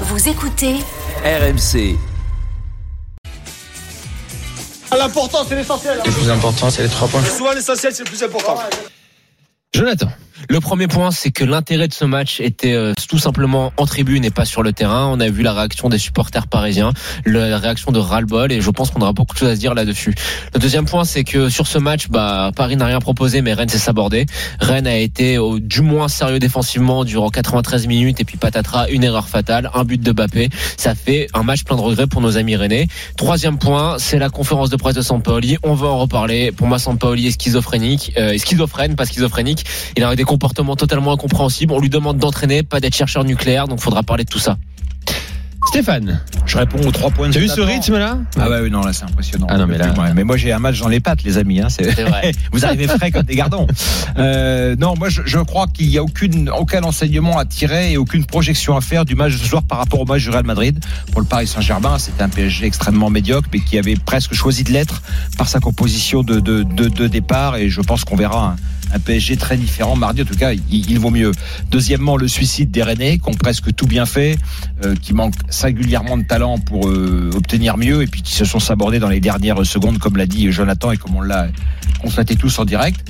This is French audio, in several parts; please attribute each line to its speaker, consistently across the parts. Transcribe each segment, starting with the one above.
Speaker 1: Vous écoutez
Speaker 2: RMC.
Speaker 3: L'important, c'est l'essentiel.
Speaker 4: Le plus important, c'est les trois points.
Speaker 3: Souvent, l'essentiel, c'est le plus important.
Speaker 4: Jonathan.
Speaker 5: Le premier point, c'est que l'intérêt de ce match était euh, tout simplement en tribune et pas sur le terrain. On a vu la réaction des supporters parisiens, la réaction de ras-le-bol, et je pense qu'on aura beaucoup de choses à se dire là-dessus. Le deuxième point, c'est que sur ce match, bah, Paris n'a rien proposé, mais Rennes s'est sabordé. Rennes a été au, du moins sérieux défensivement durant 93 minutes, et puis patatras, une erreur fatale, un but de Bappé. Ça fait un match plein de regrets pour nos amis rennais. Troisième point, c'est la conférence de presse de Sampaoli. On va en reparler. Pour moi, Sampaoli est schizophrénique, euh, schizophrène, pas schizophrénique. Comportement totalement incompréhensible. On lui demande d'entraîner, pas d'être chercheur nucléaire, donc faudra parler de tout ça.
Speaker 4: Stéphane.
Speaker 6: Je réponds aux trois points de
Speaker 4: T'as vu ce rythme là
Speaker 6: Ah bah oui, non, là c'est impressionnant.
Speaker 4: Ah non, mais là-
Speaker 6: mais moi j'ai un match dans les pattes, les amis. Hein, c'est...
Speaker 5: Vrai.
Speaker 6: Vous arrivez frais comme des gardons. Euh, non, moi je, je crois qu'il n'y a aucune, aucun enseignement à tirer et aucune projection à faire du match de ce soir par rapport au match du Real Madrid. Pour le Paris Saint-Germain, c'était un PSG extrêmement médiocre, mais qui avait presque choisi de l'être par sa composition de, de, de, de départ. Et je pense qu'on verra un, un PSG très différent mardi. En tout cas, il, vaut mieux. Deuxièmement, le suicide des Rennais, qui ont presque tout bien fait, euh, qui manquent singulièrement de talent pour euh, obtenir mieux, et puis qui se sont sabordés dans les dernières secondes, comme l'a dit Jonathan et comme on l'a constaté tous en direct.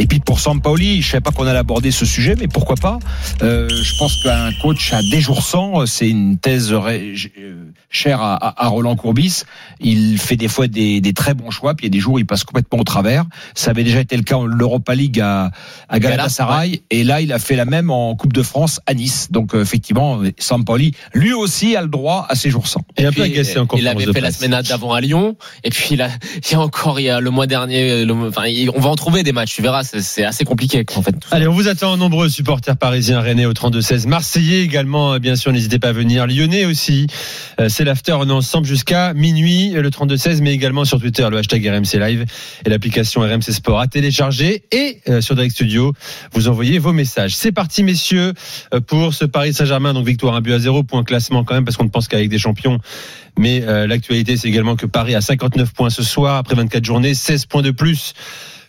Speaker 6: Et puis pour Sampaoli, je savais pas qu'on allait aborder ce sujet, mais pourquoi pas euh, Je pense qu'un coach à des jours sans, c'est une thèse ré- euh, chère à, Roland Courbis. Il fait des fois des, des très bons choix, puis il y a des jours où il passe complètement au travers. Ça avait déjà été le cas en l'Europa League à, à Galatasaray, et là il a fait la même en Coupe de France à Nice. Donc euh, effectivement, Sampaoli, lui aussi a le droit à ses jours sans.
Speaker 4: Et un peu
Speaker 5: Puis,
Speaker 4: agacé en
Speaker 5: il avait fait la semaine d'avant à Lyon, et puis là, il y a encore, il y a le mois dernier, le- enfin, on va en trouver des matchs, tu verras, c'est assez compliqué en fait.
Speaker 4: Allez, on vous attend nombreux supporters parisiens, rennais au 32-16, Marseillais également, euh, bien sûr, n'hésitez pas à venir, Lyonnais aussi. Euh, C'est l'after, on est ensemble jusqu'à minuit, euh, le 32-16, mais également sur Twitter, le hashtag RMC Live et l'application RMC Sport à télécharger et sur Direct Studio, vous envoyez vos messages. C'est parti, messieurs, pour ce Paris Saint-Germain, donc victoire 1 but à 0, point classement quand même, parce qu'on ne pense qu'avec des champions. Mais l'actualité, c'est également que Paris a 59 points ce soir, après 24 journées, 16 points de plus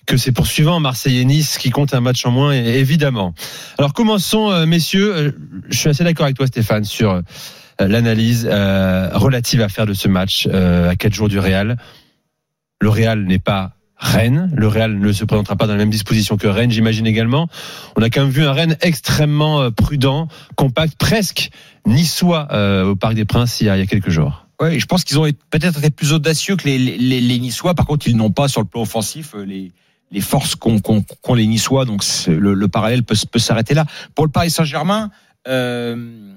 Speaker 4: que ses poursuivants, Marseille et Nice, qui comptent un match en moins, évidemment. Alors commençons, euh, messieurs. Euh, Je suis assez d'accord avec toi, Stéphane, sur euh, l'analyse relative à faire de ce match à quatre jours du Real. Le Real n'est pas Rennes. Le Real ne se présentera pas dans la même disposition que Rennes, j'imagine également. On a quand même vu un Rennes extrêmement prudent, compact, presque niçois au Parc des Princes il y a, il y a quelques jours.
Speaker 6: Ouais, je pense qu'ils ont peut-être été plus audacieux que les, les, les Niçois. Par contre, ils n'ont pas sur le plan offensif les, les forces qu'ont les Niçois. Donc le, le parallèle peut, s'arrêter là. Pour le Paris Saint-Germain, euh,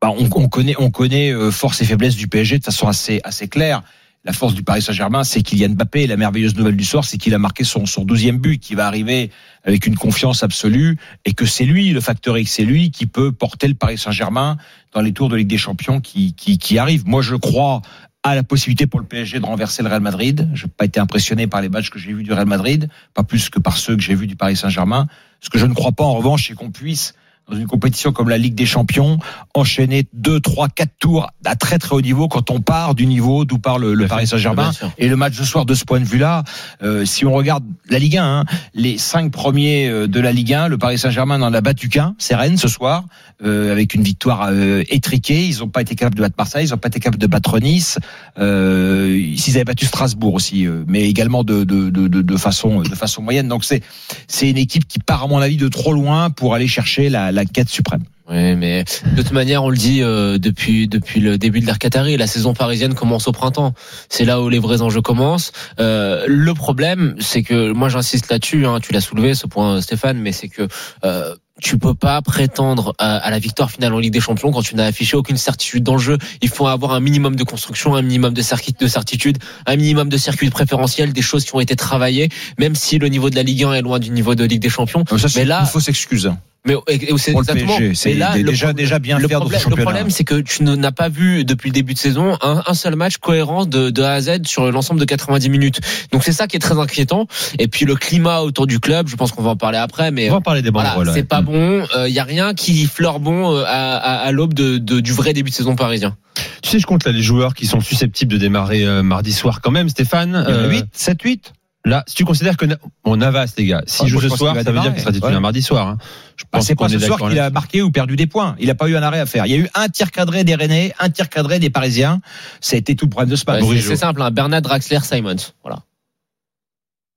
Speaker 6: bah, on, on connaît, on connaît euh, force et faiblesse du PSG de façon assez, assez claire. La force du Paris Saint-Germain, c'est Kylian Mbappé. La merveilleuse nouvelle du soir, c'est qu'il a marqué son, son 12e but, qui va arriver avec une confiance absolue, et que c'est lui, le facteur X, c'est lui qui peut porter le Paris Saint-Germain dans les tours de Ligue des Champions qui, qui, qui arrivent. Moi, je crois à la possibilité pour le PSG de renverser le Real Madrid. Je n'ai pas été impressionné par les matchs que j'ai vus du Real Madrid, pas plus que par ceux que j'ai vus du Paris Saint-Germain. Ce que je ne crois pas, en revanche, c'est qu'on puisse dans une compétition comme la Ligue des Champions, enchaîner deux, trois, quatre tours à très très haut niveau quand on part du niveau d'où part le, le Paris Saint-Germain. Et le match de soir, de ce point de vue-là, euh, si on regarde la Ligue 1, hein, les cinq premiers euh, de la Ligue 1, le Paris Saint-Germain n'en a battu qu'un, c'est Rennes ce soir, euh, avec une victoire euh, étriquée. Ils n'ont pas été capables de battre Marseille, ils n'ont pas été capables de battre Nice. Euh, S'ils avaient battu Strasbourg aussi, euh, mais également de, de, de, de, de façon de façon moyenne. Donc c'est c'est une équipe qui part à mon avis de trop loin pour aller chercher la, la quête suprême.
Speaker 5: Oui, mais de toute manière, on le dit euh, depuis depuis le début de l'ère Qatari, la saison parisienne commence au printemps. C'est là où les vrais enjeux commencent. Euh, le problème, c'est que moi j'insiste là-dessus. Hein, tu l'as soulevé ce point, Stéphane, mais c'est que euh, tu peux pas prétendre à, à la victoire finale en Ligue des Champions quand tu n'as affiché aucune certitude dans le jeu. Il faut avoir un minimum de construction, un minimum de circuit de certitude, un minimum de circuit préférentiel, des choses qui ont été travaillées, même si le niveau de la Ligue 1 est loin du niveau de Ligue des Champions.
Speaker 6: Ça, c'est
Speaker 5: Mais là-
Speaker 6: une fausse excuse.
Speaker 5: Mais et- et c'est exactement.
Speaker 6: C'est déjà- déjà bien
Speaker 5: le
Speaker 6: faire dans
Speaker 5: problème,
Speaker 6: ce championnat.
Speaker 5: Le problème, c'est que tu n'as pas vu depuis le début de saison un, un seul match cohérent de, de A à Z sur l'ensemble de 90 minutes. Donc c'est ça qui est très inquiétant. Et puis le climat autour du club, je pense qu'on va en parler après, mais
Speaker 4: On va en parler des
Speaker 5: voilà,
Speaker 4: banderoles.
Speaker 5: c'est
Speaker 4: ouais.
Speaker 5: pas bon. Il y a rien qui fleure bon euh, à, à, à l'aube de, de- du vrai début de saison parisien.
Speaker 4: Tu sais, je compte là les joueurs qui sont susceptibles de démarrer euh, mardi soir quand même, Stéphane. Euh,
Speaker 6: 8, 7, 8.
Speaker 4: Là, si tu considères que bon Navas, les gars, s'il
Speaker 6: Ouais,
Speaker 4: joue
Speaker 6: je
Speaker 4: ce soir, ça veut dire qu'il sera titulaire
Speaker 6: Ouais.
Speaker 4: mardi soir. hein. Je
Speaker 6: Ah,
Speaker 4: pense
Speaker 6: c'est pas
Speaker 4: qu'on
Speaker 6: ce
Speaker 4: est
Speaker 6: soir qu'il a marqué ou perdu des points. Il n'a pas eu un arrêt à faire. Il y a eu un tir cadré des Rennais, un tir cadré des Parisiens. Ça a été tout le problème de ce match.
Speaker 5: Ouais, c'est simple, hein, Bernard Draxler, Simons. Voilà.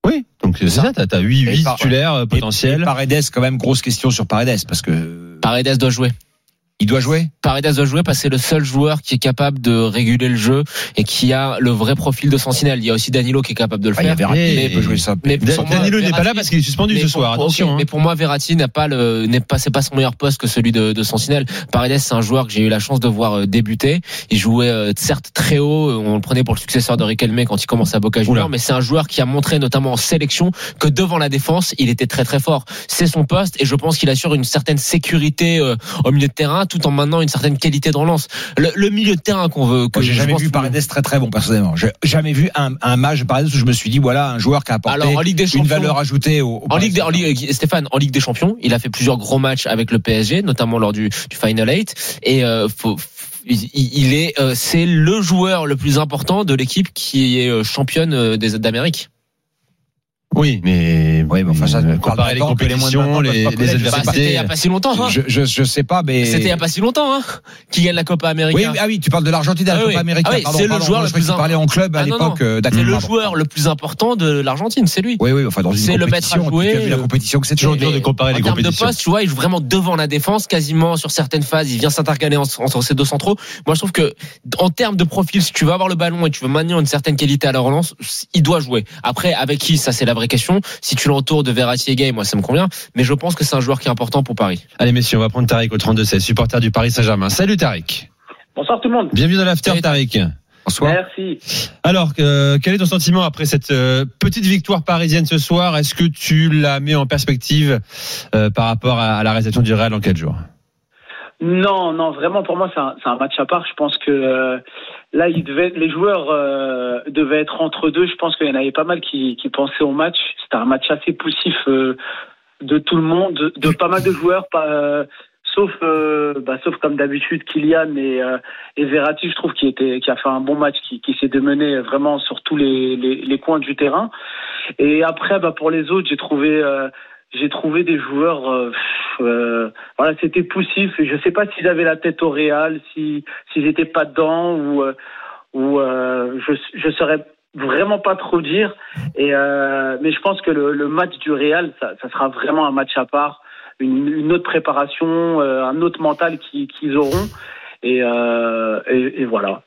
Speaker 4: Oui, donc c'est ça, t'as t'as 8,
Speaker 6: Et
Speaker 4: 8
Speaker 6: par-
Speaker 4: titulaires euh, potentiels.
Speaker 6: et Paredes, quand même, grosse question sur Paredes parce que
Speaker 5: Paredes doit jouer.
Speaker 6: Il doit jouer.
Speaker 5: Paredes doit jouer parce que c'est le seul joueur qui est capable de réguler le jeu et qui a le vrai profil de Sentinelle. Il y a aussi Danilo qui est capable de le
Speaker 6: Ah, il y
Speaker 5: faire.
Speaker 6: Verratti, il peut jouer ça.
Speaker 5: mais pour moi,
Speaker 4: Danilo n'est pas là parce qu'il est suspendu
Speaker 5: Mais
Speaker 4: ce soir. Attention. hein.
Speaker 5: Mais pour moi, Verratti n'a pas le, n'est pas, c'est pas son meilleur poste que celui de, de Sentinelle. Paredes, c'est un joueur que j'ai eu la chance de voir euh, débuter. Il jouait euh, certes très haut. euh, On le prenait pour le successeur de Riquelme quand il commence à Boca Juniors, mais c'est un joueur qui a montré notamment en sélection que devant la défense, il était très très fort. C'est son poste et je pense qu'il assure une certaine sécurité euh, au milieu de terrain tout en maintenant une certaine qualité de relance. Le, le milieu de terrain qu'on veut, que
Speaker 6: Moi, j'ai
Speaker 5: je
Speaker 6: jamais vu Paredes très très bon personnellement. J'ai jamais vu un, un match de Paredes où je me suis dit voilà un joueur qui a apporté
Speaker 5: Alors, en Ligue des
Speaker 6: une
Speaker 5: Champions-
Speaker 6: valeur ajoutée au, au
Speaker 5: En Ligue, des- en. Ligue- Stéphane, en Ligue des Champions, il a fait plusieurs gros matchs avec le PSG, notamment lors du, du Final 8. Et euh, faut- il est, euh, c'est le joueur le plus important de l'équipe qui est euh, championne euh, des d'Amérique.
Speaker 4: Oui, mais
Speaker 6: Oui, mais enfin, ça,
Speaker 4: euh, comparer les compétitions,
Speaker 6: 20 ans
Speaker 4: les, les
Speaker 6: pas.
Speaker 5: c'était il y
Speaker 4: adversités.
Speaker 5: a pas si longtemps. Hein.
Speaker 6: Je, je, je sais pas, mais
Speaker 5: C'était il y a pas si longtemps hein, qui gagne la Copa América.
Speaker 6: Oui, ah oui, tu parles de l'Argentine, la
Speaker 5: Ah
Speaker 6: Coupe
Speaker 5: oui.
Speaker 6: américaine.
Speaker 5: Ah oui, c'est le joueur le plus
Speaker 6: parlais en club à
Speaker 5: Ah
Speaker 6: l'époque.
Speaker 5: non.
Speaker 6: euh,
Speaker 5: c'est le joueur le plus important de l'Argentine, c'est lui.
Speaker 6: Oui, oui, enfin dans une
Speaker 5: C'est le maître à jouer,
Speaker 6: Tu as vu la compétition que c'était.
Speaker 4: toujours dur de comparer
Speaker 5: en
Speaker 4: les
Speaker 5: termes de
Speaker 4: compétitions.
Speaker 5: poste, tu vois, il joue vraiment devant la défense, quasiment sur certaines phases. Il vient s'intercaler en- entre ces deux centraux. Moi, je trouve que, en termes de profil, si tu veux avoir le ballon et tu veux maintenir une certaine qualité à la relance, il doit jouer. Après, avec qui, ça c'est la vraie question. Si tu l'entoures de Verratti et Gay, moi ça me convient. Mais je pense que c'est un joueur qui est important pour Paris.
Speaker 4: Allez messieurs, on va prendre Tariq au 32-16, supporter du Paris Saint-Germain. Salut Tariq.
Speaker 7: Bonsoir tout le monde.
Speaker 4: Bienvenue dans l'after Tariq.
Speaker 6: Bonsoir.
Speaker 7: Merci.
Speaker 4: Alors, euh, quel est ton sentiment après cette euh, petite victoire parisienne ce soir? Est-ce que tu la mets en perspective euh, par rapport à, à la réception du Real en 4 jours?
Speaker 7: Non, non, vraiment pour moi c'est un, match à part. Je pense que euh, là, il devait, les joueurs euh, devaient être entre deux. Je pense qu'il y en avait pas mal qui, qui pensaient au match. C'était un match assez poussif euh, de tout le monde, de, pas mal de joueurs, pas, euh, sauf, euh, bah, sauf comme d'habitude Kylian et, euh, et Verratti. Je trouve qui était, qui a fait un bon match, qui, qui s'est démené vraiment sur tous les, les, les coins du terrain. Et après, bah, pour les autres, j'ai trouvé. J'ai trouvé des joueurs, euh, euh, voilà, c'était poussif. Je sais pas s'ils avaient la tête au Real, si s'ils étaient pas dedans ou euh, euh, je je saurais vraiment pas trop dire. Euh, mais je pense que le, match du Real, ça, sera vraiment un match à part, une, autre préparation, un autre mental qui- qu'ils auront. Et voilà.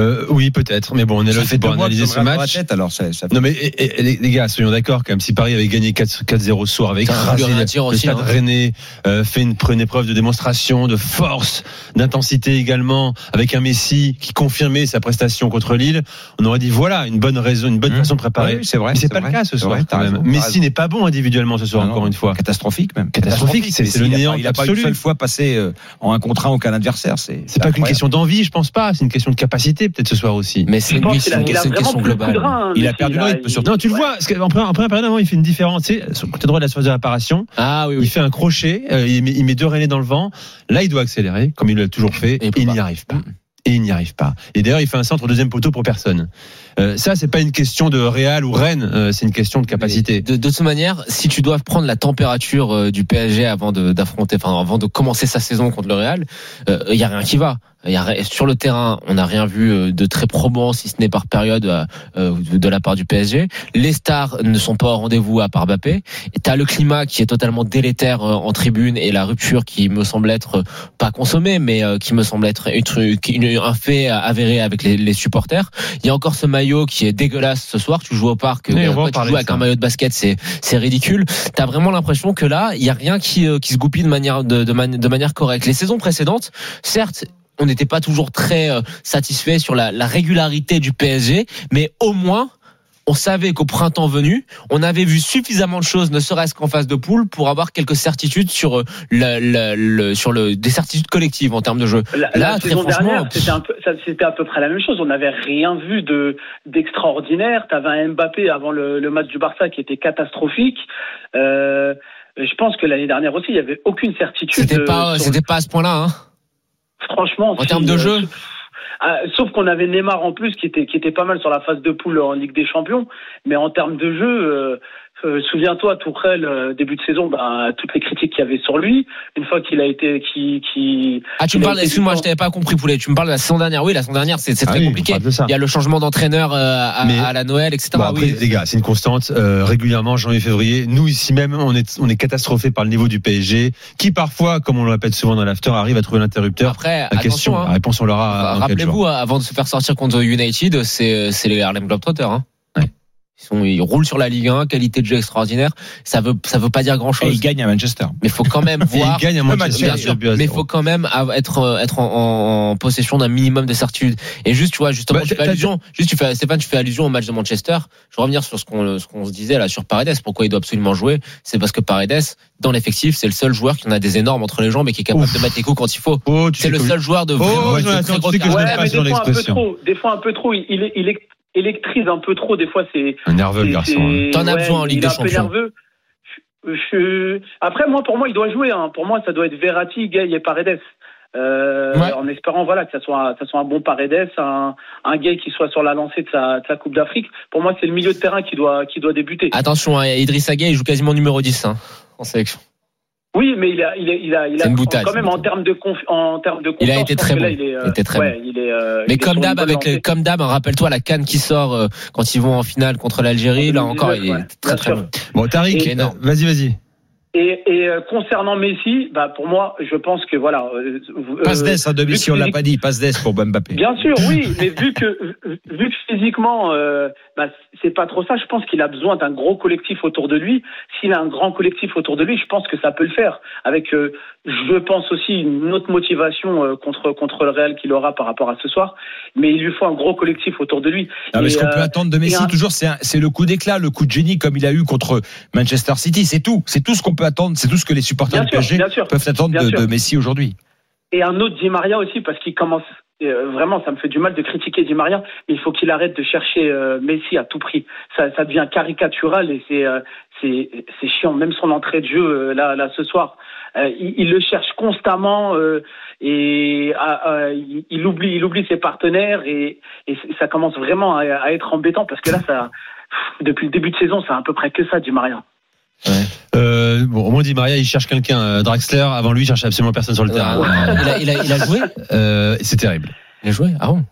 Speaker 4: Euh, Oui, peut-être, mais bon, on est là aussi pour analyser ce match.
Speaker 6: tête, alors ça, ça fait-
Speaker 4: Non mais et- et- les gars, soyons d'accord quand même. Si Paris avait gagné 4 4-0 ce soir, avec écrasé le
Speaker 5: dire
Speaker 4: le
Speaker 5: aussi,
Speaker 4: Stade
Speaker 5: hein.
Speaker 4: Rennais, euh, fait une, une épreuve de démonstration, de force, d'intensité également, avec un Messi qui confirmait sa prestation contre Lille, on aurait dit voilà une bonne raison, une bonne
Speaker 6: Mmh.
Speaker 4: façon de préparer.
Speaker 6: Oui, c'est vrai.
Speaker 4: Mais c'est pas
Speaker 6: vrai,
Speaker 4: le cas ce soir
Speaker 6: vrai,
Speaker 4: quand même.
Speaker 6: raison,
Speaker 4: Messi n'est pas bon individuellement ce soir
Speaker 6: non,
Speaker 4: encore une fois.
Speaker 6: Catastrophique même.
Speaker 4: Catastrophique, c'est- le néant
Speaker 6: Il a pas une seule fois passé euh, en un contre un aucun adversaire. C'est
Speaker 4: pas qu'une question d'envie, je pense pas. C'est une question de capacité peut-être ce soir aussi.
Speaker 5: Mais c'est une
Speaker 7: pense qu'il a,
Speaker 5: question,
Speaker 7: il a
Speaker 5: c'est une
Speaker 7: vraiment
Speaker 5: question globale.
Speaker 7: rein, hein,
Speaker 6: Il a perdu le rythme, surtout.
Speaker 4: Non, tu le vois, parce qu'en première, en première période avant, il fait une différence. Tu sais, sur le côté droit de la surface de réparation,
Speaker 5: Ah oui,
Speaker 4: il fait un crochet, euh, il, met, il met deux Rennais dans le vent. Là, il doit accélérer, comme il l'a toujours fait,
Speaker 5: Et il
Speaker 4: et, n'y arrive pas. Et il n'y arrive pas. Et d'ailleurs, il fait un centre deuxième poteau pour personne. Euh, ça, c'est pas une question de Real ou Rennes, euh, c'est une question de capacité.
Speaker 5: De, de toute manière, si tu dois prendre la température euh, du PSG avant de- d'affronter, enfin avant de commencer sa saison contre le Real, il y a rien qui va. Y a, sur le terrain, on n'a rien vu euh, de très probant, si ce n'est par période, euh, euh, de, la part du PSG. Les stars ne sont pas au rendez-vous à part Mbappé. T'as le climat qui est totalement délétère euh, en tribune et la rupture qui me semble être euh, pas consommée, mais euh, qui me semble être une truc- une- un fait avéré avec les, les supporters. Il y a encore ce maillot qui est dégueulasse ce soir. Tu joues au parc, après, tu joues avec un maillot de basket, c'est c'est ridicule. T'as vraiment l'impression que là, il y a rien qui euh, qui se goupille de manière de, de, man- de manière correcte. Les saisons précédentes, certes. On n'était pas toujours très euh, satisfait sur la, la régularité du PSG, mais au moins on savait qu'au printemps venu, on avait vu suffisamment de choses, ne serait-ce qu'en phase de poule, pour avoir quelques certitudes sur euh, le, le- le- sur le des certitudes collectives en termes de jeu.
Speaker 7: La,
Speaker 5: Là,
Speaker 7: la
Speaker 5: très
Speaker 7: saison
Speaker 5: franchement,
Speaker 7: dernière, c'était un peu, ça- c'était à peu près la même chose. On n'avait rien vu de d'extraordinaire. T'avais un Mbappé avant le, le match du Barça qui était catastrophique. Euh, je pense que l'année dernière aussi, il y avait aucune certitude.
Speaker 5: C'était
Speaker 7: euh,
Speaker 5: pas c'était pas à ce point-là. Hein.
Speaker 7: franchement.
Speaker 5: En
Speaker 7: si,
Speaker 5: termes de
Speaker 7: euh,
Speaker 5: jeu
Speaker 7: sauf qu'on avait Neymar en plus qui était qui était pas mal sur la phase de poule en Ligue des Champions, mais en termes de jeu, euh, euh, souviens-toi Tourelle euh, début de saison, bah, toutes les critiques qu'il y avait sur lui, une fois qu'il a été qui qui
Speaker 5: Ah, tu me parles, excuse-moi, je t'avais pas compris, Poulet. Tu me parles de la saison dernière. Oui, la saison dernière, c'est c'est
Speaker 4: Ah
Speaker 5: très
Speaker 4: oui,
Speaker 5: compliqué. Il y a le changement d'entraîneur euh, à, à la Noël, etc.
Speaker 4: Bon, après,
Speaker 5: oui.
Speaker 4: les gars, c'est une constante. Euh, régulièrement, janvier-février, nous ici même, on est, on est catastrophé par le niveau du PSG, qui parfois, comme on le répète souvent dans l'after, arrive à trouver l'interrupteur.
Speaker 5: Après,
Speaker 4: La question,
Speaker 5: hein.
Speaker 4: la réponse, on l'aura.
Speaker 5: Rappelez-vous, avant de se faire sortir contre United, c'est c'est les Harlem Globetrotters. Hein.
Speaker 4: Ouais.
Speaker 5: Ils, sont, ils roulent sur la Ligue 1, qualité de jeu extraordinaire. Ça veut ça veut pas dire grand
Speaker 6: Et
Speaker 5: chose.
Speaker 6: il gagne à Manchester.
Speaker 5: Mais faut quand même
Speaker 4: Et
Speaker 5: voir.
Speaker 4: il gagne à Manchester.
Speaker 5: Bien sûr, mais faut quand même être euh, être en, possession d'un minimum de certitude. Et juste, tu vois, justement,
Speaker 4: Bah,
Speaker 5: tu fais
Speaker 4: t'as-
Speaker 5: allusion. Juste, tu fais Stéphane, tu fais allusion au match de Manchester. Je vais revenir sur ce qu'on ce qu'on se disait là sur Paredes. Pourquoi il doit absolument jouer? C'est parce que Paredes, dans l'effectif, c'est le seul joueur qui en a des énormes entre les jambes et qui est capable
Speaker 4: Ouf.
Speaker 5: de mettre les coups quand il faut.
Speaker 4: Oh,
Speaker 5: C'est le seul joueur de
Speaker 4: Oh,
Speaker 5: vraiment
Speaker 7: mais
Speaker 4: ce genre
Speaker 7: des fois un peu trop, des fois un peu trop, il, il, il électrise un peu trop. Des fois c'est
Speaker 4: Un nerveux, le garçon. hein.
Speaker 5: T'en as besoin en Ligue des
Speaker 7: est un peu
Speaker 5: Champions.
Speaker 7: nerveux. Je- Après, moi, pour moi, il doit jouer. Hein. Pour moi, ça doit être Verratti, Gay et Paredes. Euh,
Speaker 5: Ouais.
Speaker 7: En espérant voilà que ça soit ça soit un bon Paredes, un, un Gay qui soit sur la lancée de sa, de sa Coupe d'Afrique. Pour moi, c'est le milieu de terrain qui doit qui doit débuter.
Speaker 5: Attention, hein, Idrissa Gueye, il joue quasiment numéro 10 hein, en sélection.
Speaker 7: Oui, mais il a il a il a, il
Speaker 5: C'est
Speaker 7: a
Speaker 5: une boutade,
Speaker 7: quand même
Speaker 5: une
Speaker 7: en termes de conf, en termes de
Speaker 5: Il a été très
Speaker 7: que là,
Speaker 5: bon.
Speaker 7: il, est, euh,
Speaker 5: Il était très
Speaker 7: ouais, il est, euh,
Speaker 5: Mais comme d'hab, avec les, comme d'hab, rappelle-toi la canne qui sort euh, quand ils vont en finale contre l'Algérie. Là encore, il est
Speaker 7: Ouais,
Speaker 5: très très
Speaker 7: sûr.
Speaker 5: bon.
Speaker 4: Bon, Tariq, vas-y, vas-y.
Speaker 7: Et, et euh, concernant Messi, bah pour moi, je pense que voilà. euh,
Speaker 6: Passe d'ess à domicile,
Speaker 7: que
Speaker 6: on l'a pas dit. Passe d'ess pour Mbappé.
Speaker 7: Bien sûr, oui, mais vu que vu que physiquement, euh, bah, c'est pas trop ça. Je pense qu'il a besoin d'un gros collectif autour de lui. S'il a un grand collectif autour de lui, je pense que ça peut le faire. Avec, euh, je pense aussi une autre motivation euh, contre contre le Real qu'il aura par rapport à ce soir. Mais il lui faut un gros collectif autour de lui.
Speaker 6: Non, mais
Speaker 7: Et,
Speaker 6: ce qu'on
Speaker 7: euh,
Speaker 6: peut attendre de Messi
Speaker 7: un-
Speaker 6: toujours, c'est le coup d'éclat, le coup de génie comme il a eu contre Manchester City. C'est tout. C'est tout ce qu'on peut attendre. C'est tout ce que les supporters
Speaker 7: Bien
Speaker 6: du PSG
Speaker 7: sûr.
Speaker 6: peuvent attendre de, Messi aujourd'hui.
Speaker 7: et un autre Di Maria aussi parce qu'il commence euh, vraiment ça me fait du mal de critiquer Di Maria mais il faut qu'il arrête de chercher euh, Messi à tout prix ça, ça devient caricatural et c'est euh, c'est c'est chiant même son entrée de jeu là là ce soir il, il le cherche constamment et il, il oublie il oublie ses partenaires et, et ça commence vraiment à, à être embêtant parce que là ça depuis le début de saison c'est à peu près que ça Di Maria
Speaker 4: Euh, bon, au moins, dit Maria, il cherche quelqu'un. Euh, Draxler, avant lui, il cherchait absolument personne sur le terrain.
Speaker 5: Il a, il a, il a joué?
Speaker 4: Euh, c'est terrible.
Speaker 5: Il a joué? Ah bon?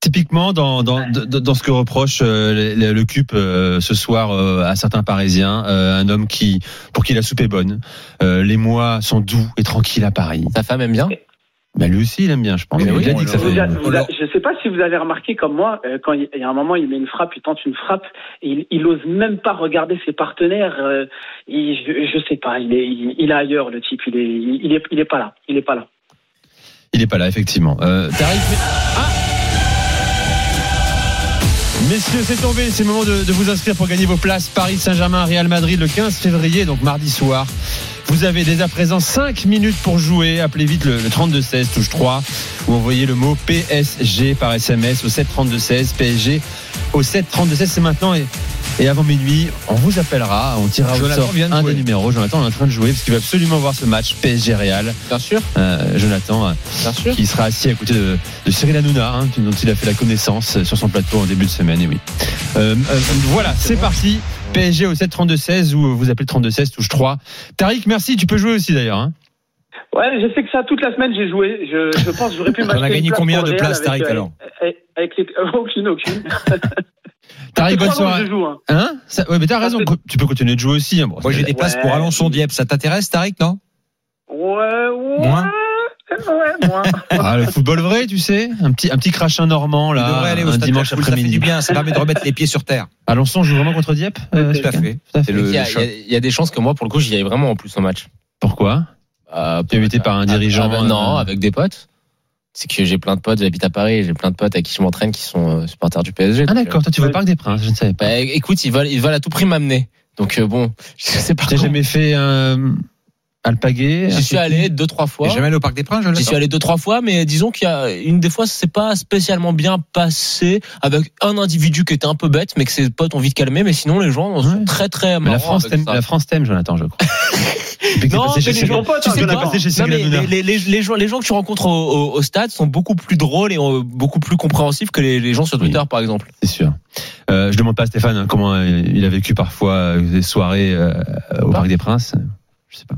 Speaker 4: Typiquement, dans, dans, dans, dans ce que reproche euh, le, le CUP euh, ce soir euh, à certains Parisiens, euh, un homme qui, pour qui la soupe est bonne, euh, les mois sont doux et tranquilles à Paris.
Speaker 5: Sa femme aime bien?
Speaker 4: Ben lui aussi, il aime bien, je pense.
Speaker 6: Mais
Speaker 4: il
Speaker 6: oui,
Speaker 4: a
Speaker 6: on
Speaker 4: dit que ça fait.
Speaker 7: A- je ne sais pas si vous avez remarqué comme moi, euh, quand il y a un moment, il met une frappe, il tente une frappe, et il, il ose même pas regarder ses partenaires. euh, il- je, je sais pas, il est, il, il est ailleurs le type, il est, il est, il est pas là, il est pas là.
Speaker 4: Il est pas là, effectivement. Euh, ah Messieurs, c'est tombé, c'est le moment de, de vous inscrire pour gagner vos places. Paris Saint-Germain, Real Madrid le 15 février, donc mardi soir. Vous avez dès à présent 5 minutes pour jouer. Appelez vite le, le 32-16, touche 3, ou envoyez le mot PSG par SMS au 732-16, PSG au 732-16, c'est maintenant. Et, et avant minuit, on vous appellera, on tirera au sort
Speaker 6: de
Speaker 4: un
Speaker 6: jouer.
Speaker 4: des numéros. Jonathan est en train de jouer parce qu'il veut absolument voir ce match PSG Real.
Speaker 5: Bien sûr,
Speaker 4: Euh, Jonathan, euh,
Speaker 5: bien sûr.
Speaker 4: qui sera assis à côté de, de Cyril Hanouna, hein, dont il a fait la connaissance sur son plateau en début de semaine. Et oui. Euh, euh, voilà, c'est parti. PSG au 7-32-16 ou vous appelez 32-16, touche 3. Tariq, merci. Tu peux jouer aussi d'ailleurs. Hein.
Speaker 7: Ouais, j'ai fait que ça toute la semaine, j'ai joué. Je, je pense que j'aurais pu
Speaker 6: On
Speaker 7: m'acheter
Speaker 6: a
Speaker 7: une
Speaker 6: gagné
Speaker 7: place
Speaker 6: combien de
Speaker 7: le
Speaker 6: places, Tariq,
Speaker 7: euh,
Speaker 6: alors
Speaker 7: avec, avec les, aucune, aucune.
Speaker 4: Tariq, bonne soirée.
Speaker 7: joue, hein.
Speaker 4: Hein? Ça- ouais, mais t'as raison.
Speaker 7: fait-
Speaker 4: Tu peux continuer de jouer aussi. hein. Bon,
Speaker 6: Moi, j'ai des places
Speaker 7: Ouais.
Speaker 6: pour Alençon Dieppe. Ça t'intéresse, Tariq, non?
Speaker 7: Ouais, ouais.
Speaker 6: Moins?
Speaker 7: Ouais, moins.
Speaker 4: Ah, le football vrai, tu sais, un petit un petit crachin normand
Speaker 6: Il
Speaker 4: là,
Speaker 6: devrait aller au
Speaker 4: un
Speaker 6: stade
Speaker 4: dimanche
Speaker 6: Poule, Ça fait du bien. Ça permet de remettre les pieds sur terre.
Speaker 4: Alençon joue vraiment contre Dieppe. euh,
Speaker 6: Tout à fait.
Speaker 4: Tout à
Speaker 6: C'est
Speaker 4: fait.
Speaker 6: le-
Speaker 5: il, y a,
Speaker 6: choc.
Speaker 5: il y a- il y a des chances que moi, pour le coup, j'y aille vraiment en plus au match.
Speaker 4: Pourquoi
Speaker 5: Euh,
Speaker 4: Tu invité par un
Speaker 5: ah,
Speaker 4: dirigeant,
Speaker 5: ah, Non,
Speaker 4: euh,
Speaker 5: avec des potes. C'est que j'ai plein de potes, j'habite à Paris, j'ai plein de potes avec qui je m'entraîne qui sont euh, supporters du PSG.
Speaker 4: Ah d'accord, toi tu veux pas que des Princes, je ne savais
Speaker 5: euh,
Speaker 4: pas.
Speaker 5: bah, écoute, ils veulent, ils veulent à tout prix m'amener. Donc euh, bon, je sais pas.
Speaker 4: T'as jamais fait un alpagué
Speaker 5: J'y suis allé deux trois fois.
Speaker 6: Jamais allé au Parc des Princes,
Speaker 5: J'y suis allé deux trois fois, mais disons qu'il y a une des fois c'est pas spécialement bien passé avec un individu qui était un peu bête, mais que ses potes ont vite calmé. Mais sinon les gens sont
Speaker 4: Ouais.
Speaker 5: très très
Speaker 4: Mais la France t'aime, la France t'aime, Jonathan, je crois.
Speaker 5: Non, mais les gens,
Speaker 7: pas,
Speaker 5: tu sais
Speaker 4: passé chez
Speaker 5: Non,
Speaker 4: Séguin
Speaker 5: mais
Speaker 4: Hanouna.
Speaker 5: les, les, les, gens, les gens que tu rencontres au, au, au stade sont beaucoup plus drôles et beaucoup plus compréhensifs que les, les gens sur Twitter, par exemple.
Speaker 4: C'est sûr. Euh, je demande pas à Stéphane hein, comment il a vécu parfois euh, des soirées euh, au Parc des Princes. Je sais pas.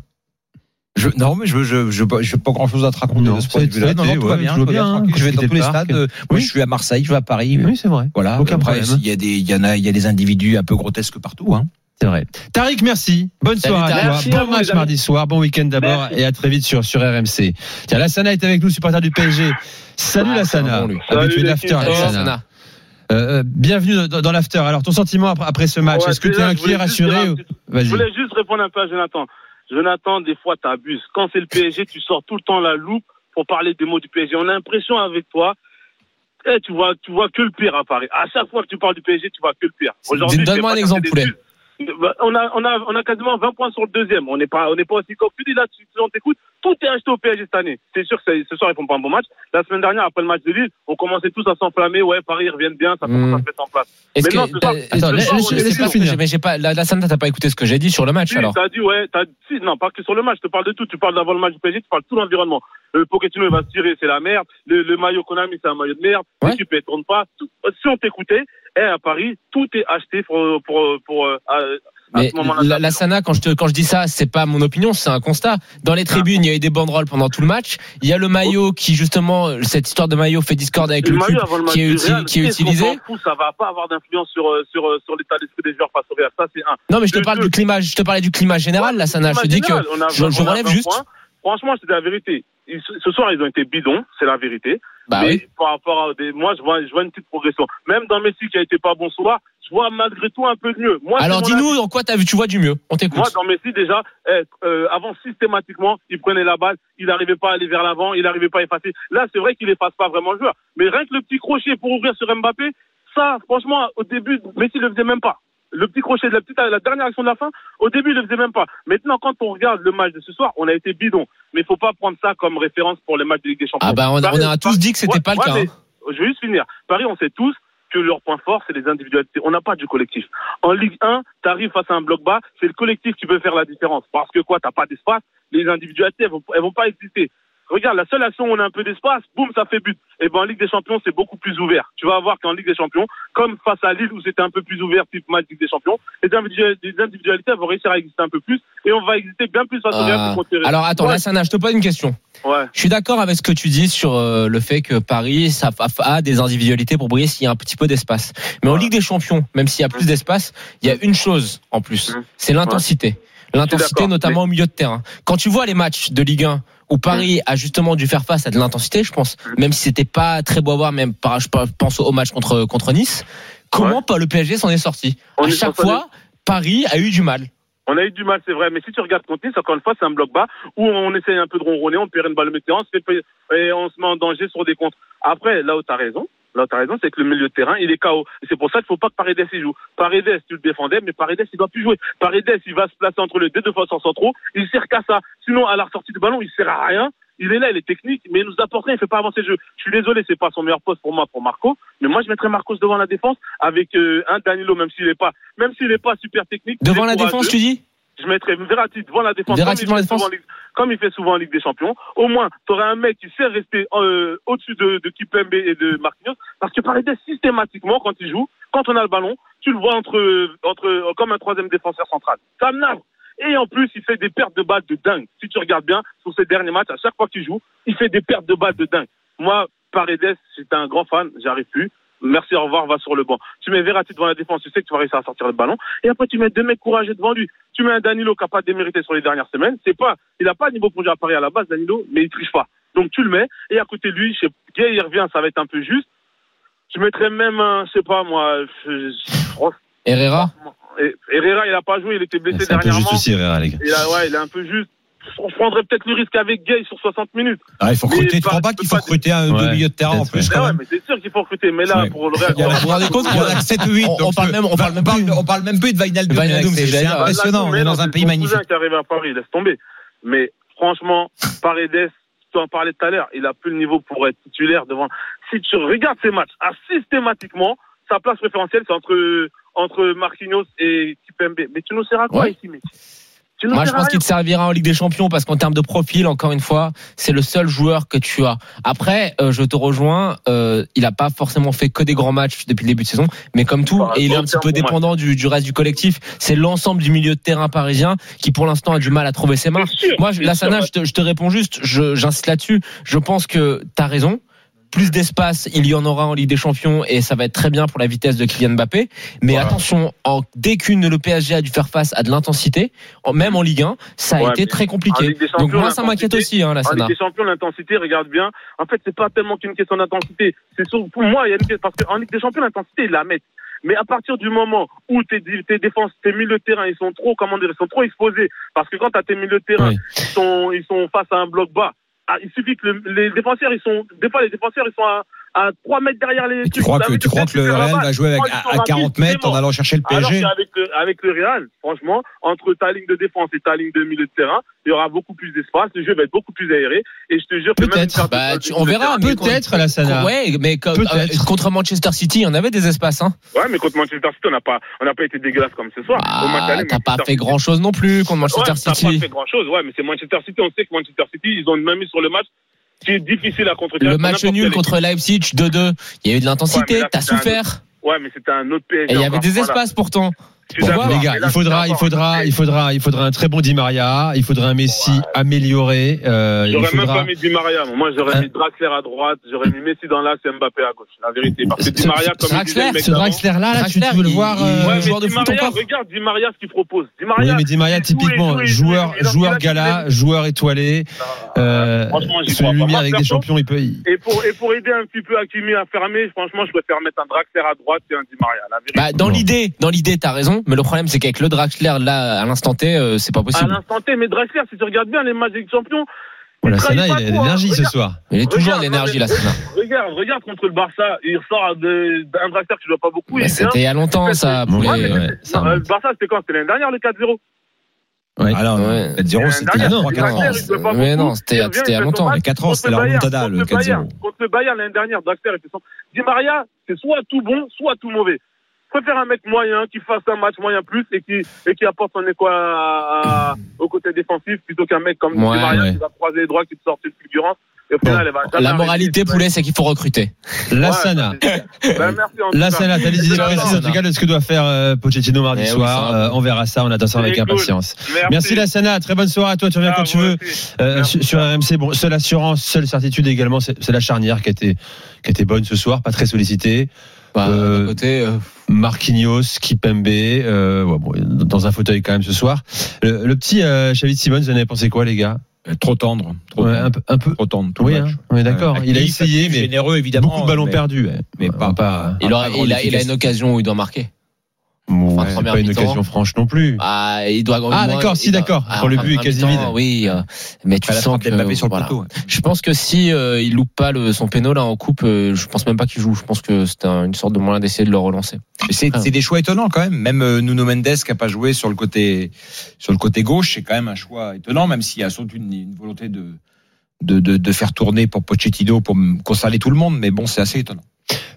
Speaker 6: Je, non, mais je je, je, je, pas grand chose à te raconter
Speaker 4: Non,
Speaker 6: de ce
Speaker 4: ça
Speaker 6: point de vue-là. Non, non, tout va
Speaker 4: ouais,
Speaker 6: bien,
Speaker 4: tout va bien,
Speaker 6: bien,
Speaker 4: hein.
Speaker 6: Je vais dans tous les
Speaker 4: parc.
Speaker 6: stades. Moi,
Speaker 4: Oui.
Speaker 6: je suis à Marseille, je vais à Paris.
Speaker 4: Oui, c'est vrai.
Speaker 6: Voilà.
Speaker 4: Aucun
Speaker 6: Après,
Speaker 4: problème.
Speaker 6: Il y a des, il y en a, il y a des individus un peu grotesques partout, hein.
Speaker 4: C'est vrai. Tariq, merci. Bonne
Speaker 5: Salut,
Speaker 4: soirée à toi. Bon match mardi soir. Bon week-end d'abord
Speaker 7: Merci.
Speaker 4: et à très vite sur, sur RMC. Tiens, Lassana est avec nous, supporter du PSG. Salut
Speaker 5: Ah,
Speaker 4: Lassana.
Speaker 5: bon.
Speaker 4: Habitué Lassana.
Speaker 5: Sana.
Speaker 4: Euh, euh, bienvenue dans, dans l'after. Alors, ton sentiment après, après ce match,
Speaker 2: Ouais,
Speaker 4: est-ce que tu es inquiet, rassuré ou-
Speaker 2: petit- Je
Speaker 4: Vas-y.
Speaker 2: voulais juste répondre un peu à Jonathan. Jonathan, des fois, t'abuses. Quand c'est le PSG, tu sors tout le temps la loupe pour parler des mots du PSG. On a l'impression avec toi, eh, tu vois, tu vois que le pire à Paris. À chaque fois que tu parles du PSG, tu vois que le pire. Aujourd'hui,
Speaker 5: Donne-moi un exemple, poulet.
Speaker 2: On a, on a, on a quasiment 20 points sur le deuxième. On n'est pas, on n'est pas aussi tu dis là. Tu, tu- on t'écoute. Tout est acheté au PSG cette année. C'est sûr que ce soir ils font pas un bon match. La semaine dernière, après le match de Lille, on commençait tous à s'enflammer. Ouais, Paris ils reviennent bien, ça commence
Speaker 5: Mm.
Speaker 2: à se mettre en place. Mais non, ce soir-
Speaker 5: attends. Mais j'ai pas la, la Sana, t'as pas écouté ce que j'ai dit sur le match alors.
Speaker 2: t'as dit, ouais, t'as, si, non, pas que sur le match, je te parle de tout. Tu parles d'avant le match du PSG, tu parles de tout l'environnement. Le Pochettino, il va se tirer, c'est la merde. Le, le maillot qu'on a mis, c'est un maillot de merde. L'équipe, elle tourne pas. Si on t'écoutait, à Paris, tout est acheté pour, pour, pour, euh, à,
Speaker 5: Mais la, la Sana, quand je te, quand je dis ça, c'est pas mon opinion, c'est un constat. Dans les tribunes, il y a eu des banderoles pendant tout le match. Il y a le maillot qui, justement, cette histoire de maillot fait discorde avec
Speaker 2: le
Speaker 5: le,
Speaker 2: match
Speaker 5: qui est,
Speaker 2: du
Speaker 5: uti-
Speaker 2: Real,
Speaker 5: qui est
Speaker 2: qu'est-ce qu'on
Speaker 5: utilisé.
Speaker 2: fout, ça va pas avoir d'influence sur, euh, sur, euh, sur l'état d'esprit des joueurs face au Real. Ça, c'est un.
Speaker 5: Non, mais je te
Speaker 2: Le
Speaker 5: parle du climat, je te parlais du climat général, la Sana. Je te dis que
Speaker 2: a-
Speaker 5: je, relève
Speaker 2: 20
Speaker 5: juste.
Speaker 2: Franchement, c'est la vérité. Ce soir, ils ont été bidons, c'est la vérité.
Speaker 5: Bah
Speaker 2: mais
Speaker 5: oui.
Speaker 2: par rapport à des, moi, je vois, je vois une petite progression. Même dans Messi qui a été pas bon ce soir, je vois malgré tout un peu de mieux. Moi,
Speaker 5: Alors dis-nous en quoi vu, tu vois du mieux. On t'écoute.
Speaker 2: Moi, dans Messi, déjà, eh, euh, avant, systématiquement, il prenait la balle, il n'arrivait pas à aller vers l'avant, il n'arrivait pas à effacer. Là, c'est vrai qu'il efface pas vraiment le joueur. Mais rien que le petit crochet pour ouvrir sur Mbappé, ça, franchement, au début, Messi le faisait même pas. Le petit crochet de la petite, la dernière action de la fin, au début, il le faisait même pas. Maintenant, quand on regarde le match de ce soir, on a été bidon. Mais il faut pas prendre ça comme référence pour les matchs de Ligue des Champions.
Speaker 5: Ah bah on a, on
Speaker 2: Paris-
Speaker 5: a tous dit que c'était
Speaker 2: Ouais,
Speaker 5: pas le
Speaker 2: ouais,
Speaker 5: cas. hein.
Speaker 2: Je vais juste finir. Paris, on sait tous que leur point fort, c'est les individualités. On n'a pas du collectif. En Ligue 1, tu arrives face à un bloc bas, c'est le collectif qui peut faire la différence. Parce que quoi, t'as pas d'espace, les individualités, elles vont, elles vont pas exister. Regarde, la seule action où on a un peu d'espace, boum, ça fait but. Et ben en Ligue des Champions, c'est beaucoup plus ouvert. Tu vas voir qu'en Ligue des Champions, comme face à Lille où c'était un peu plus ouvert, type match Ligue des Champions, les, individualités, vont réussir à exister un peu plus et on va exister bien plus face au Real
Speaker 5: Ah. Alors attends,
Speaker 2: Ouais.
Speaker 5: là, Sana, je te pose une question.
Speaker 2: Ouais.
Speaker 5: Je suis d'accord avec ce que tu dis sur euh, le fait que Paris ça a, des individualités pour briller s'il y a un petit peu d'espace. Mais en. Ligue des Champions, même s'il y a plus d'espace, il y a une chose en plus,
Speaker 2: Mhm.
Speaker 5: c'est l'intensité. L'intensité notamment au milieu de terrain. Quand tu vois les matchs de Ligue 1 où Paris a justement dû faire face à de l'intensité, je pense,
Speaker 2: Mhm.
Speaker 5: même si c'était pas très beau à voir, même par, je pense au match contre contre Nice, comment pas le PSG s'en est sorti
Speaker 2: On
Speaker 5: À
Speaker 2: est-
Speaker 5: chaque fois, Paris a eu du mal.
Speaker 2: On a eu du mal, c'est vrai, mais si tu regardes contre Nice, encore une fois, c'est un bloc bas où on essaye un peu de ronronner, on perd une balle météo, on se fait et on se met en danger sur des contres. Après, là où tu as raison, là tu raison, c'est que le milieu de terrain, il est KO. C'est pour ça qu'il faut pas que Paredes y joue. Paredes, tu le défendais, mais Paredes, il doit plus jouer. Paredes, il va se placer entre les deux défenseurs centraux, il sert qu'à ça. Sinon, à la sortie du ballon, il sert à rien. Il est là, il est technique, mais il nous apporte rien, il fait pas avancer le jeu. Je suis désolé, c'est pas son meilleur poste pour moi, pour Marco, mais moi je mettrais Marcos devant la défense avec euh, un Danilo, même s'il est pas, même s'il est pas super technique. il
Speaker 5: Devant la défense, tu dis?
Speaker 2: Je mettrais Verratti devant la défense.
Speaker 5: Verratti
Speaker 2: comme il
Speaker 5: devant la
Speaker 2: fait
Speaker 5: défense
Speaker 2: souvent en Ligue- Comme il fait souvent en Ligue des Champions. Au moins, tu aurais un mec qui sait rester euh, au-dessus de, de Kipembe et de Marquinhos. Parce que Paredes, systématiquement, quand il joue, quand on a le ballon, tu le vois entre, entre, comme un troisième défenseur central. Ça me nave. Et en plus, il fait des pertes de balles de dingue. Si tu regardes bien, sur ses derniers matchs, à chaque fois qu'il joue, il fait des pertes de balles de dingue. Moi, Paredes, j'étais un grand fan, j'arrive plus. Merci, au revoir, va sur le banc. Tu mets Verratti devant la défense, tu sais que tu vas réussir à sortir le ballon. Et après, tu mets deux mecs courageux devant lui. Tu mets un Danilo qui n'a pas démérité sur les dernières semaines. C'est pas, il n'a pas un niveau pour jouer à Paris à la base, Danilo, mais il triche pas. Donc tu le mets. Et à côté de lui, je sais, Gay, il revient, ça va être un peu juste. Tu mettrais même un, je sais pas moi, je- je-
Speaker 5: Herrera?
Speaker 2: Herrera, il a pas joué, il était blessé
Speaker 4: C'est un peu
Speaker 2: dernièrement.
Speaker 4: juste aussi, Herrera, les gars.
Speaker 2: Il a, ouais, il est un peu juste. Je prendrais peut-être le risque avec Gay sur 60 minutes.
Speaker 6: Ah, il faut
Speaker 2: Mais
Speaker 6: recruter. Crois pas qu'il faut recruter un
Speaker 4: Ouais,
Speaker 6: deux milieux de terrain en plus
Speaker 4: ouais.
Speaker 2: Mais ouais,
Speaker 6: même
Speaker 2: mais c'est sûr qu'il faut recruter. Mais là,
Speaker 6: Ouais.
Speaker 2: pour le Real,
Speaker 6: Il Vous vous rendez compte qu'il y en a que 7 ou 8
Speaker 5: On- on parle même- on parle même plus.
Speaker 6: on parle même plus de. Wijnaldum, C'est impressionnant. On
Speaker 2: Mais
Speaker 6: est dans un pays magnifique.
Speaker 2: qui arrive à Paris, laisse tomber. Mais franchement, Paredes, tu en parlais tout à l'heure, il a plus le niveau pour être titulaire devant. Si tu regardes ces matchs, ah, systématiquement, sa place préférentielle, c'est entre, entre Marquinhos et Kipembe. Mais tu nous sers à quoi
Speaker 5: Ouais.
Speaker 2: ici, mec
Speaker 5: Moi, je pense qu'il te servira en Ligue des Champions parce qu'en termes de profil, encore une fois, c'est le seul joueur que tu as. Après, euh, je te rejoins, euh, il a pas forcément fait que des grands matchs depuis le début de saison, mais comme tout, et il est un petit peu dépendant du, du reste du collectif. C'est l'ensemble du milieu de terrain parisien qui, pour l'instant, a du mal à trouver ses marques. Moi, Lassana, je te, je te réponds juste, je- j'insiste là-dessus. Je pense que tu as raison. Plus d'espace, il y en aura en Ligue des Champions et ça va être très bien pour la vitesse de Kylian Mbappé. Mais
Speaker 6: Voilà.
Speaker 5: attention, en, dès qu'une le PSG a dû faire face à de l'intensité, en- même en Ligue 1, ça a
Speaker 2: Ouais,
Speaker 5: été très
Speaker 2: en
Speaker 5: compliqué. Donc moi, ça m'inquiète aussi, hein,
Speaker 2: En
Speaker 5: Lassana.
Speaker 2: Ligue des Champions, l'intensité, regarde bien. En fait, c'est pas tellement qu'une question d'intensité. C'est pour moi, il y a une question, parce qu'en Ligue des Champions, l'intensité, ils la mettent. Mais à partir du moment où tes, tes défenses, tes milieux de terrain, ils sont trop, comment dire, ils sont trop exposés. Parce que quand t'as tes milieux de terrain,
Speaker 5: Oui.
Speaker 2: ils sont, ils sont face à un bloc bas. Ah, il suffit que le- les défenseurs, ils sont, des fois, les défenseurs, ils sont à, à 3 mètres derrière les.
Speaker 6: Et tu crois que tu crois que le
Speaker 2: la
Speaker 6: Real va jouer avec,
Speaker 2: sont
Speaker 6: à 40
Speaker 2: rapides,
Speaker 6: mètres en allant chercher le
Speaker 2: Alors
Speaker 6: PSG
Speaker 2: qu'avec le, avec le Real, franchement, entre ta ligne de défense et ta ligne de milieu de terrain, il y aura beaucoup plus d'espace, le jeu va être beaucoup plus aéré, et je te jure que même
Speaker 5: Bah, tu- on verra.
Speaker 4: Peut-être,
Speaker 5: contre-
Speaker 4: Lassana.
Speaker 5: Ouais, mais comme- euh, contre Manchester City, il y en avait des espaces. Hein.
Speaker 2: Ouais, mais contre Manchester City, on n'a pas, on n'a pas été dégueulasse comme ce soir.
Speaker 5: Ah, T'as pas
Speaker 2: Manchester
Speaker 5: fait
Speaker 2: City-
Speaker 5: grand chose non plus contre
Speaker 2: Ouais,
Speaker 5: Manchester
Speaker 2: t'as pas
Speaker 5: City.
Speaker 2: fait grand chose, ouais, mais c'est Manchester City, on sait que Manchester City, ils ont une main mise sur le match qui est difficile à contrecarrer.
Speaker 5: Le match nul contre Leipzig 2-2, il y a eu de l'intensité, t'as
Speaker 2: un
Speaker 5: souffert.
Speaker 2: Ouais, mais c'était un autre PSG.
Speaker 5: Et il y avait des
Speaker 2: voilà.
Speaker 5: espaces pourtant.
Speaker 4: Les gars, il faudra, il faudra, il faudra, il faudra un très bon Di Maria. Il faudra un Messi amélioré. euh,
Speaker 2: J'aurais même pas mis Di Maria. Moi, j'aurais
Speaker 4: Hein
Speaker 2: mis Draxler à droite, j'aurais mis Messi dans l'axe et Mbappé à gauche. La vérité. Parce que Di Maria, comme mec
Speaker 4: ce Draxler là, là, tu,
Speaker 5: Draxler,
Speaker 4: tu veux le voir.
Speaker 5: il-
Speaker 4: euh,
Speaker 5: joueur de foot encore.
Speaker 2: regarde Di Maria ce qu'il propose. Di
Speaker 4: Oui,
Speaker 2: Maria.
Speaker 4: mais Di Maria, typiquement, joueur, joueur gala, joueur étoilé, euh,
Speaker 2: Franchement, j'y
Speaker 4: sous
Speaker 2: crois Moi,
Speaker 4: avec des champions, il peut.
Speaker 2: Et pour, et pour aider un petit peu Hakimi à fermer, franchement, je préfère mettre un Draxler à droite et un Di Maria. La vérité.
Speaker 5: Bah, dans l'idée, dans l'idée, t'as raison, mais le problème c'est qu'avec le Draxler là à l'instant T, euh, c'est pas
Speaker 2: à
Speaker 5: possible.
Speaker 2: l'instant T, mais Draxler, si tu regardes bien les matchs des champions,
Speaker 4: Voilà,
Speaker 2: il trahit
Speaker 4: Sana,
Speaker 2: pas
Speaker 4: il a de
Speaker 2: trop, hein.
Speaker 4: l'énergie ce
Speaker 2: Regarde,
Speaker 4: soir.
Speaker 5: Il est toujours l'énergie là. Sana.
Speaker 2: Regarde, regarde contre le Barça, il ressort d'un Draxler que tu vois pas beaucoup.
Speaker 5: Bah. C'était il y a longtemps ça.
Speaker 4: Bon,
Speaker 5: Poulet.
Speaker 2: Ouais, mais-
Speaker 4: ouais, ça
Speaker 2: Non,
Speaker 4: remonte.
Speaker 2: le Barça, c'était quand? C'était l'année dernière, le 4-0.
Speaker 4: Ouais.
Speaker 5: Ouais.
Speaker 6: 4-0, c'était il y a
Speaker 2: L'année
Speaker 4: non,
Speaker 6: 3 4
Speaker 2: dernière,
Speaker 6: ans.
Speaker 2: il jouait pas
Speaker 5: Mais non, c'était
Speaker 2: Il revient,
Speaker 5: c'était il y a longtemps.
Speaker 6: Il y a 4 ans, c'était la remontada, le
Speaker 2: contre Bayern,
Speaker 6: 4-0.
Speaker 2: Contre le Bayern l'année dernière, Draxler était son. Di Maria, c'est soit tout bon, soit tout mauvais. Je préfère un mec moyen qui fasse un match moyen plus et qui, et qui apporte son écho à- à- au côté défensif plutôt qu'un mec comme
Speaker 5: Ouais,
Speaker 2: Di Maria
Speaker 4: ouais.
Speaker 2: qui va croiser les droits, qui te sort une fulgurance. Et au final, elle va jamais
Speaker 5: La moralité Poulet, c'est qu'il faut recruter.
Speaker 4: La
Speaker 2: Ouais,
Speaker 4: Sana.
Speaker 2: Ben, merci en tout
Speaker 4: La
Speaker 2: cas.
Speaker 4: Sana, t'as des idées précises en tout cas de ce que doit faire euh, Pochettino mardi
Speaker 5: Eh
Speaker 4: soir. Euh, on verra ça, on attend ça avec
Speaker 2: cool.
Speaker 4: impatience.
Speaker 2: Merci,
Speaker 4: Merci la Sana, très bonne soirée à toi, tu reviens
Speaker 2: Ah,
Speaker 4: quand tu veux. Euh, sur, RMC, bon, seule assurance, seule certitude également, c'est c'est la charnière qui a été qui a été bonne ce soir, pas très sollicitée.
Speaker 5: Bah,
Speaker 4: Euh,
Speaker 5: côté, euh,
Speaker 4: Marquinhos, Kipembe, euh, ouais, bon, dans un fauteuil quand même ce soir. Le, le petit euh, Xavi Simons, vous en avez pensé quoi les gars?
Speaker 6: Euh, Trop tendre. Trop
Speaker 4: Ouais,
Speaker 6: tendre.
Speaker 4: un peu, un peu.
Speaker 6: Trop tendre. tout
Speaker 4: Oui, hein,
Speaker 6: match.
Speaker 4: on est d'accord. Il a essayé, mais
Speaker 6: généreux évidemment.
Speaker 4: beaucoup de ballons
Speaker 6: mais-
Speaker 4: perdus. ouais.
Speaker 6: mais pas- pas-
Speaker 5: il, aura- il a, il a une occasion où il doit marquer. Enfin,
Speaker 4: ouais, c'est pas une occasion franche non plus.
Speaker 5: Ah, il doit.
Speaker 4: Ah, d'accord, si, d'accord.
Speaker 5: Ah,
Speaker 4: Pour le but est quasi vide.
Speaker 5: Oui, euh, mais tu sens que
Speaker 6: d'Mbappé sur le
Speaker 5: voilà.
Speaker 6: poteau.
Speaker 5: Je pense que si euh, il loupe pas le, son péno là en coupe, euh, je pense même pas qu'il joue. Je pense que c'est un- une sorte de moyen d'essayer de le relancer.
Speaker 6: C'est
Speaker 5: Ah.
Speaker 6: des choix étonnants quand même. Même euh, Nuno Mendes qui a pas joué sur le côté sur le côté gauche, c'est quand même un choix étonnant, même s'il y a surtout une, une volonté de, de de de faire tourner pour Pochettino pour consoler tout le monde. Mais bon, c'est assez étonnant.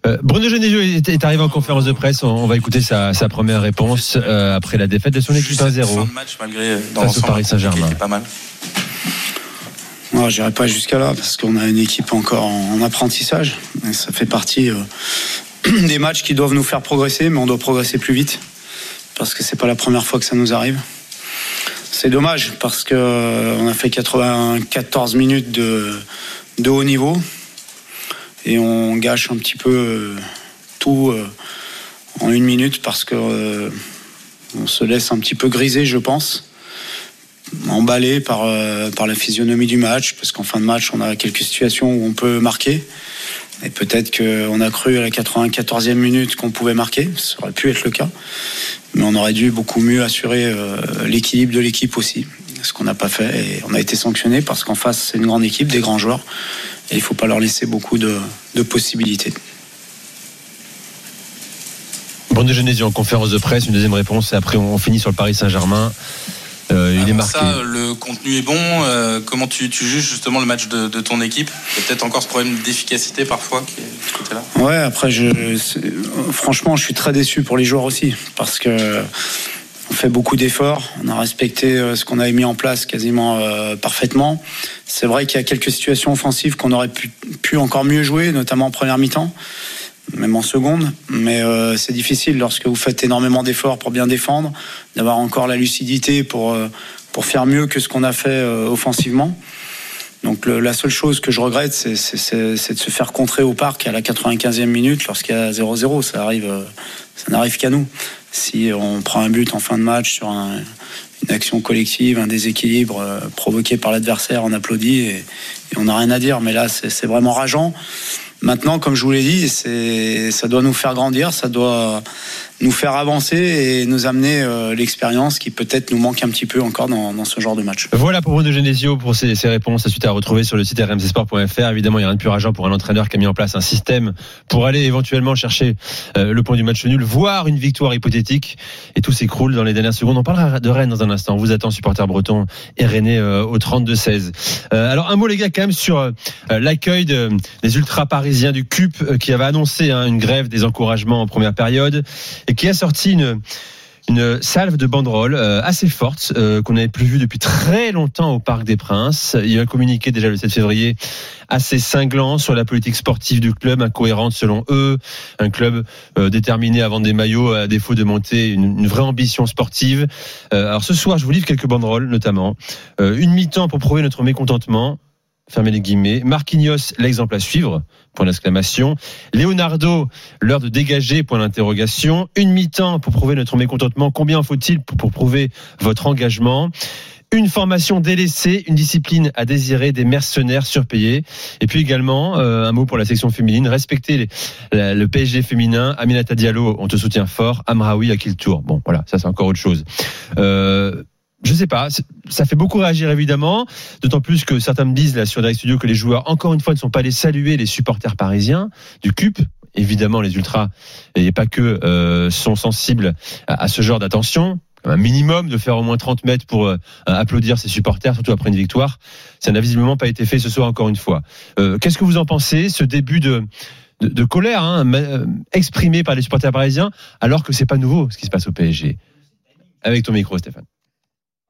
Speaker 4: Euh, Bruno Genesio est, est arrivé en conférence de presse. On, on va écouter sa, sa première réponse euh, après la défaite de son équipe
Speaker 8: Juste cette
Speaker 4: 1-0.
Speaker 8: fin de match, malgré dans
Speaker 4: Face au Paris Saint-Germain.
Speaker 8: pas mal.
Speaker 9: Non, j'irai pas jusqu'à là parce qu'on a une équipe encore en, en apprentissage. Et ça fait partie euh, des matchs qui doivent nous faire progresser, mais on doit progresser plus vite parce que c'est pas la première fois que ça nous arrive. C'est dommage parce que euh, on a fait 94 minutes de, de haut niveau et on gâche un petit peu euh, tout euh, en une minute parce que euh, on se laisse un petit peu griser, je pense emballé par, par la physionomie du match, parce qu'en fin de match, on a quelques situations où on peut marquer. Et peut-être qu'on a cru à la 94e minute qu'on pouvait marquer, ça aurait pu être le cas. Mais on aurait dû beaucoup mieux assurer l'équilibre de l'équipe aussi. ce qu'on n'a pas fait. Et on a été sanctionné parce qu'en face, c'est une grande équipe, des grands joueurs. Et il ne faut pas leur laisser beaucoup de, de possibilités.
Speaker 4: Bon Genesio en conférence de presse, une deuxième réponse et après on finit sur le Paris Saint-Germain. Euh, il est marqué.
Speaker 8: ça, le contenu est bon. Euh, comment tu, tu juges justement le match de, de ton équipe? Il y a peut-être encore ce problème d'efficacité parfois qui est de ce côté-là?
Speaker 9: Ouais, après, je, c'est- franchement, je suis très déçu pour les joueurs aussi parce que on fait beaucoup d'efforts. On a respecté euh, ce qu'on avait mis en place quasiment euh, parfaitement. C'est vrai qu'il y a quelques situations offensives qu'on aurait pu, encore mieux jouer, notamment en première mi-temps, même en seconde. Mais euh, c'est difficile lorsque vous faites énormément d'efforts pour bien défendre, d'avoir encore la lucidité pour, pour faire mieux que ce qu'on a fait offensivement. Donc la seule chose que je regrette, c'est- de se faire contrer au parc à la 95e minute lorsqu'il y a 0-0. Ça arrive, euh, ça n'arrive qu'à nous. Si on prend un but en fin de match sur un- une action collective, un déséquilibre euh, provoqué par l'adversaire, on applaudit et, et on n'a rien à dire. Mais là, c'est vraiment rageant. Maintenant, comme je vous l'ai dit, ça doit nous faire grandir, ça doit nous faire avancer et nous amener euh, l'expérience qui peut-être nous manque un petit peu encore dans, dans ce genre de match.
Speaker 4: Voilà pour Bruno Genesio pour ses, ses réponses. Suite à retrouver sur le site rmcsport.fr. Évidemment, il n'y a rien de plus rageant pour un entraîneur qui a mis en place un système pour aller éventuellement chercher euh, le point du match nul, voire une victoire hypothétique. Et tout s'écroule dans les dernières secondes. On parlera de Rennes dans un instant. On vous attend, supporter breton et Rennais euh, au 32-16. Euh, alors un mot les gars quand même sur euh, l'accueil de- des ultra parisiens du CUP euh, qui avait annoncé hein, une grève des encouragements en première période qui a sorti une une salve de banderoles euh, assez forte euh, qu'on n'avait plus vue depuis très longtemps au Parc des Princes. Il y a un communiqué déjà le 7 février assez cinglant sur la politique sportive du club, incohérente selon eux, un club euh, déterminé à vendre des maillots à défaut de monter une, une vraie ambition sportive. Euh, alors ce soir, je vous livre quelques banderoles notamment. Euh, une mi-temps pour prouver notre mécontentement. Fermez les guillemets. Marquinhos, l'exemple à suivre. Point d'exclamation. Leonardo, l'heure de dégager. Point d'interrogation. Une mi-temps pour prouver notre mécontentement. Combien en faut-il pour, prouver votre engagement? Une formation délaissée, une discipline à désirer, des mercenaires surpayés. Et puis également, euh, un mot pour la section féminine, respecter le PSG féminin. Aminata Diallo, on te soutient fort. Amraoui à qui le tour? Bon, voilà, ça c'est encore autre chose. Euh, je sais pas, ça fait beaucoup réagir évidemment, d'autant plus que certains me disent là sur Direct Studio que les joueurs, encore une fois, ne sont pas allés saluer les supporters parisiens du CUP. Évidemment, les ultras, et pas que, euh, sont sensibles à, ce genre d'attention. Un minimum de faire au moins 30 mètres pour euh, applaudir ses supporters, surtout après une victoire. Ça n'a visiblement pas été fait ce soir encore une fois. Euh, Qu'est-ce que vous en pensez, ce début de, de, de colère hein, euh, exprimé par les supporters parisiens, alors que c'est pas nouveau ce qui se passe au PSG Avec ton micro, Stéphane.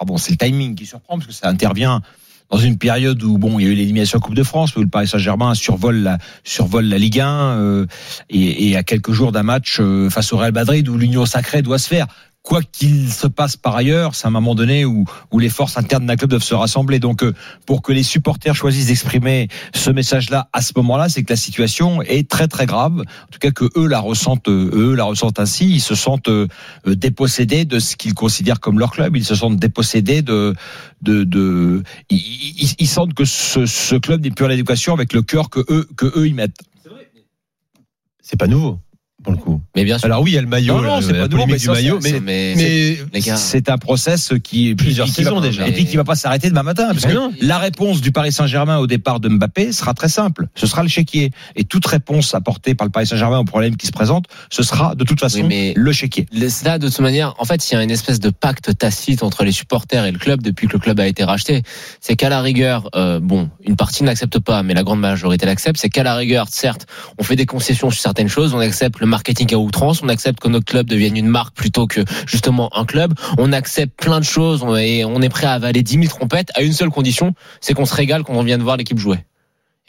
Speaker 6: Ah bon, c'est le timing qui surprend parce que ça intervient dans une période où bon, il y a eu l'élimination Coupe de France, où le Paris Saint-Germain survole la Ligue 1 euh, et, et à quelques jours d'un match euh, face au Real Madrid où l'union sacrée doit se faire. Quoi qu'il se passe par ailleurs, c'est un moment donné où, où les forces internes d'un club doivent se rassembler. Donc, euh, pour que les supporters choisissent d'exprimer ce message-là à ce moment-là, c'est que la situation est très très grave. En tout cas, que eux la ressentent, euh, eux la ressentent ainsi. Ils se sentent euh, dépossédés de ce qu'ils considèrent comme leur club. Ils se sentent dépossédés de, de, de ils, ils- sentent que ce, ce club n'est plus en éducation avec le cœur que eux, que eux y mettent.
Speaker 4: C'est pas nouveau pour le coup.
Speaker 5: Mais bien sûr.
Speaker 4: Alors oui, il y a le maillot,
Speaker 6: Non, non,
Speaker 4: là,
Speaker 6: c'est pas nouveau, mais
Speaker 4: du maillot, mais.
Speaker 6: C'est un process qui
Speaker 4: Plusieurs
Speaker 6: qui va-
Speaker 4: saisons déjà.
Speaker 6: et puis qui va pas s'arrêter demain matin parce
Speaker 4: Mais
Speaker 6: que
Speaker 4: non.
Speaker 6: la réponse du Paris Saint-Germain au départ de Mbappé sera très simple. Ce sera le chéquier et toute réponse apportée par le Paris Saint-Germain au problème qui se présente, ce sera de toute façon
Speaker 5: Oui, mais-
Speaker 6: le chéquier.
Speaker 5: Là, de toute manière, en fait, il y a une espèce de pacte tacite entre les supporters et le club depuis que le club a été racheté. C'est qu'à la rigueur, euh, bon, une partie n'accepte pas, mais la grande majorité l'accepte. C'est qu'à la rigueur, certes, on fait des concessions sur certaines choses. On accepte le marketing à outrance. On accepte que notre club devienne une marque plutôt que justement un club. On accepte plein de choses et on est prêt à avaler 10 000 trompettes à une seule condition, c'est qu'on se régale quand on vient de voir l'équipe jouer.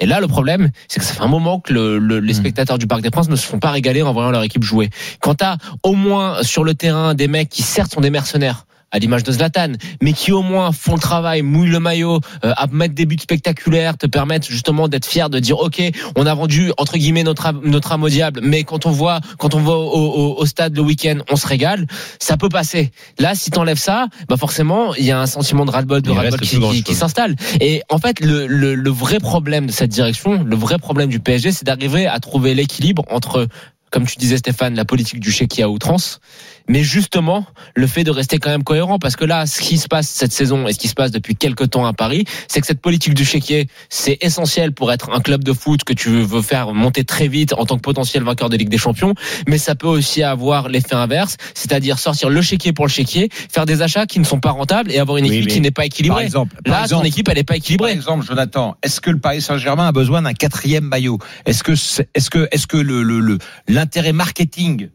Speaker 5: Et là, le problème, c'est que ça fait un moment que le- le- les spectateurs du Parc des Princes ne se font pas régaler en voyant leur équipe jouer. Quand t'as au moins sur le terrain des mecs qui certes sont des mercenaires, à l'image de Zlatan, mais qui au moins font le travail, mouillent le maillot, euh, à mettre des buts spectaculaires, te permettent justement d'être fier de dire ok, on a vendu entre guillemets notre âme- notre âme au diable, mais quand on voit quand on va au, au- au stade le week-end, on se régale, ça peut passer. Là, si t'enlèves ça, bah forcément, il y a un sentiment de ras-le-bol, de
Speaker 4: reste
Speaker 5: qui, qui- qui s'installe. Et en fait, le, le, le vrai problème de cette direction, le vrai problème du PSG, c'est d'arriver à trouver l'équilibre entre comme tu disais Stéphane, la politique du chéquier à outrance mais justement le fait de rester quand même cohérent parce que là ce qui se passe cette saison et ce qui se passe depuis quelques temps à Paris c'est que cette politique du chéquier c'est essentiel pour être un club de foot que tu veux faire monter très vite en tant que potentiel vainqueur de Ligue des Champions mais ça peut aussi avoir l'effet inverse c'est-à-dire sortir le chéquier pour le chéquier faire des achats qui ne sont pas rentables et avoir une équipe qui n'est pas équilibrée.
Speaker 6: Par exemple, par
Speaker 5: là
Speaker 6: exemple,
Speaker 5: ton équipe elle n'est pas
Speaker 6: Par
Speaker 5: équilibrée.
Speaker 6: exemple, Jonathan, est-ce que le Paris Saint-Germain a besoin d'un quatrième maillot? Est-ce que est-ce que est-ce que le le- le- l'intérêt marketing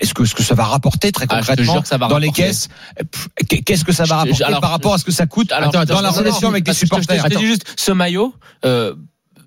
Speaker 6: est-ce que ce que ça va rapporter très
Speaker 5: Ah,
Speaker 6: concrètement
Speaker 5: jure que ça va
Speaker 6: dans les caisses? Qu'est-ce que ça va rapporter
Speaker 5: alors,
Speaker 6: par rapport à ce que ça coûte?
Speaker 5: Alors,
Speaker 6: dans la relation avec les supporters
Speaker 5: Je te dis juste, ce maillot, euh,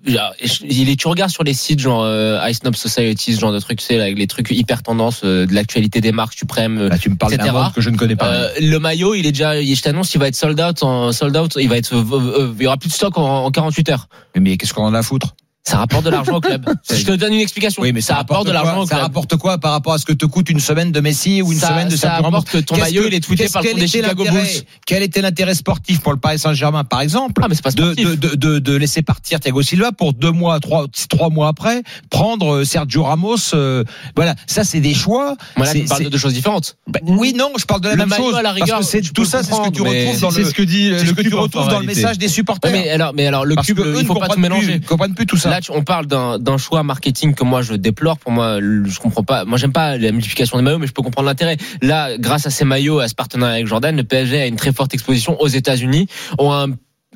Speaker 5: il est, tu regardes sur les sites genre euh, Ice Snob Society, ce genre de trucs, tu sais, avec les trucs hyper tendances euh, de l'actualité des marques suprêmes, euh,
Speaker 6: Là, tu me parles d'un
Speaker 5: etc.
Speaker 6: que je ne connais pas.
Speaker 5: Euh, le maillot, il est déjà, je t'annonce, il va être sold out, en sold out, il va être, il y aura plus de stock en, en 48 heures.
Speaker 6: mais qu'est-ce qu'on en a à foutre?
Speaker 5: Ça rapporte de l'argent au club. je te donne une explication.
Speaker 6: Oui, mais ça,
Speaker 5: rapporte de l'argent
Speaker 6: Ça rapporte quoi par rapport à ce que te coûte une semaine de Messi ou une
Speaker 5: Ça-
Speaker 6: semaine de
Speaker 5: ça
Speaker 6: Sergio Ramos
Speaker 5: apporte que ton maillot, il est tweeté par le des Chicago Bulls.
Speaker 6: Quel était l'intérêt sportif pour le Paris Saint-Germain, par exemple,
Speaker 5: Ah, mais c'est pas
Speaker 6: de, de, de, de, laisser partir Thiago Silva pour deux mois, trois, trois mois après, prendre euh, Sergio Ramos. euh, voilà, ça c'est des choix.
Speaker 5: Voilà, tu parles de deux choses différentes.
Speaker 6: Ben, oui, non, je parle de la
Speaker 5: Le
Speaker 6: même chose.
Speaker 5: à la rigueur,
Speaker 6: parce que tout ça, c'est ce que tu retrouves dans le,
Speaker 4: ce que dit
Speaker 6: c'est ce
Speaker 4: le
Speaker 6: que tu
Speaker 4: cube, en
Speaker 6: retrouves dans le
Speaker 4: réalité.
Speaker 6: message des supporters.
Speaker 5: Mais alors, mais alors le cube, il
Speaker 6: ne
Speaker 5: faut pas tout mélanger.
Speaker 6: plus, comprennent plus tout ça.
Speaker 5: Là, on parle d'un choix marketing que moi je déplore. Pour moi, je comprends pas. Moi, j'aime pas la multiplication des maillots, mais je peux comprendre l'intérêt. Là, grâce à ces maillots, à ce partenariat avec Jordan, le PSG a une très forte exposition aux États-Unis, ont un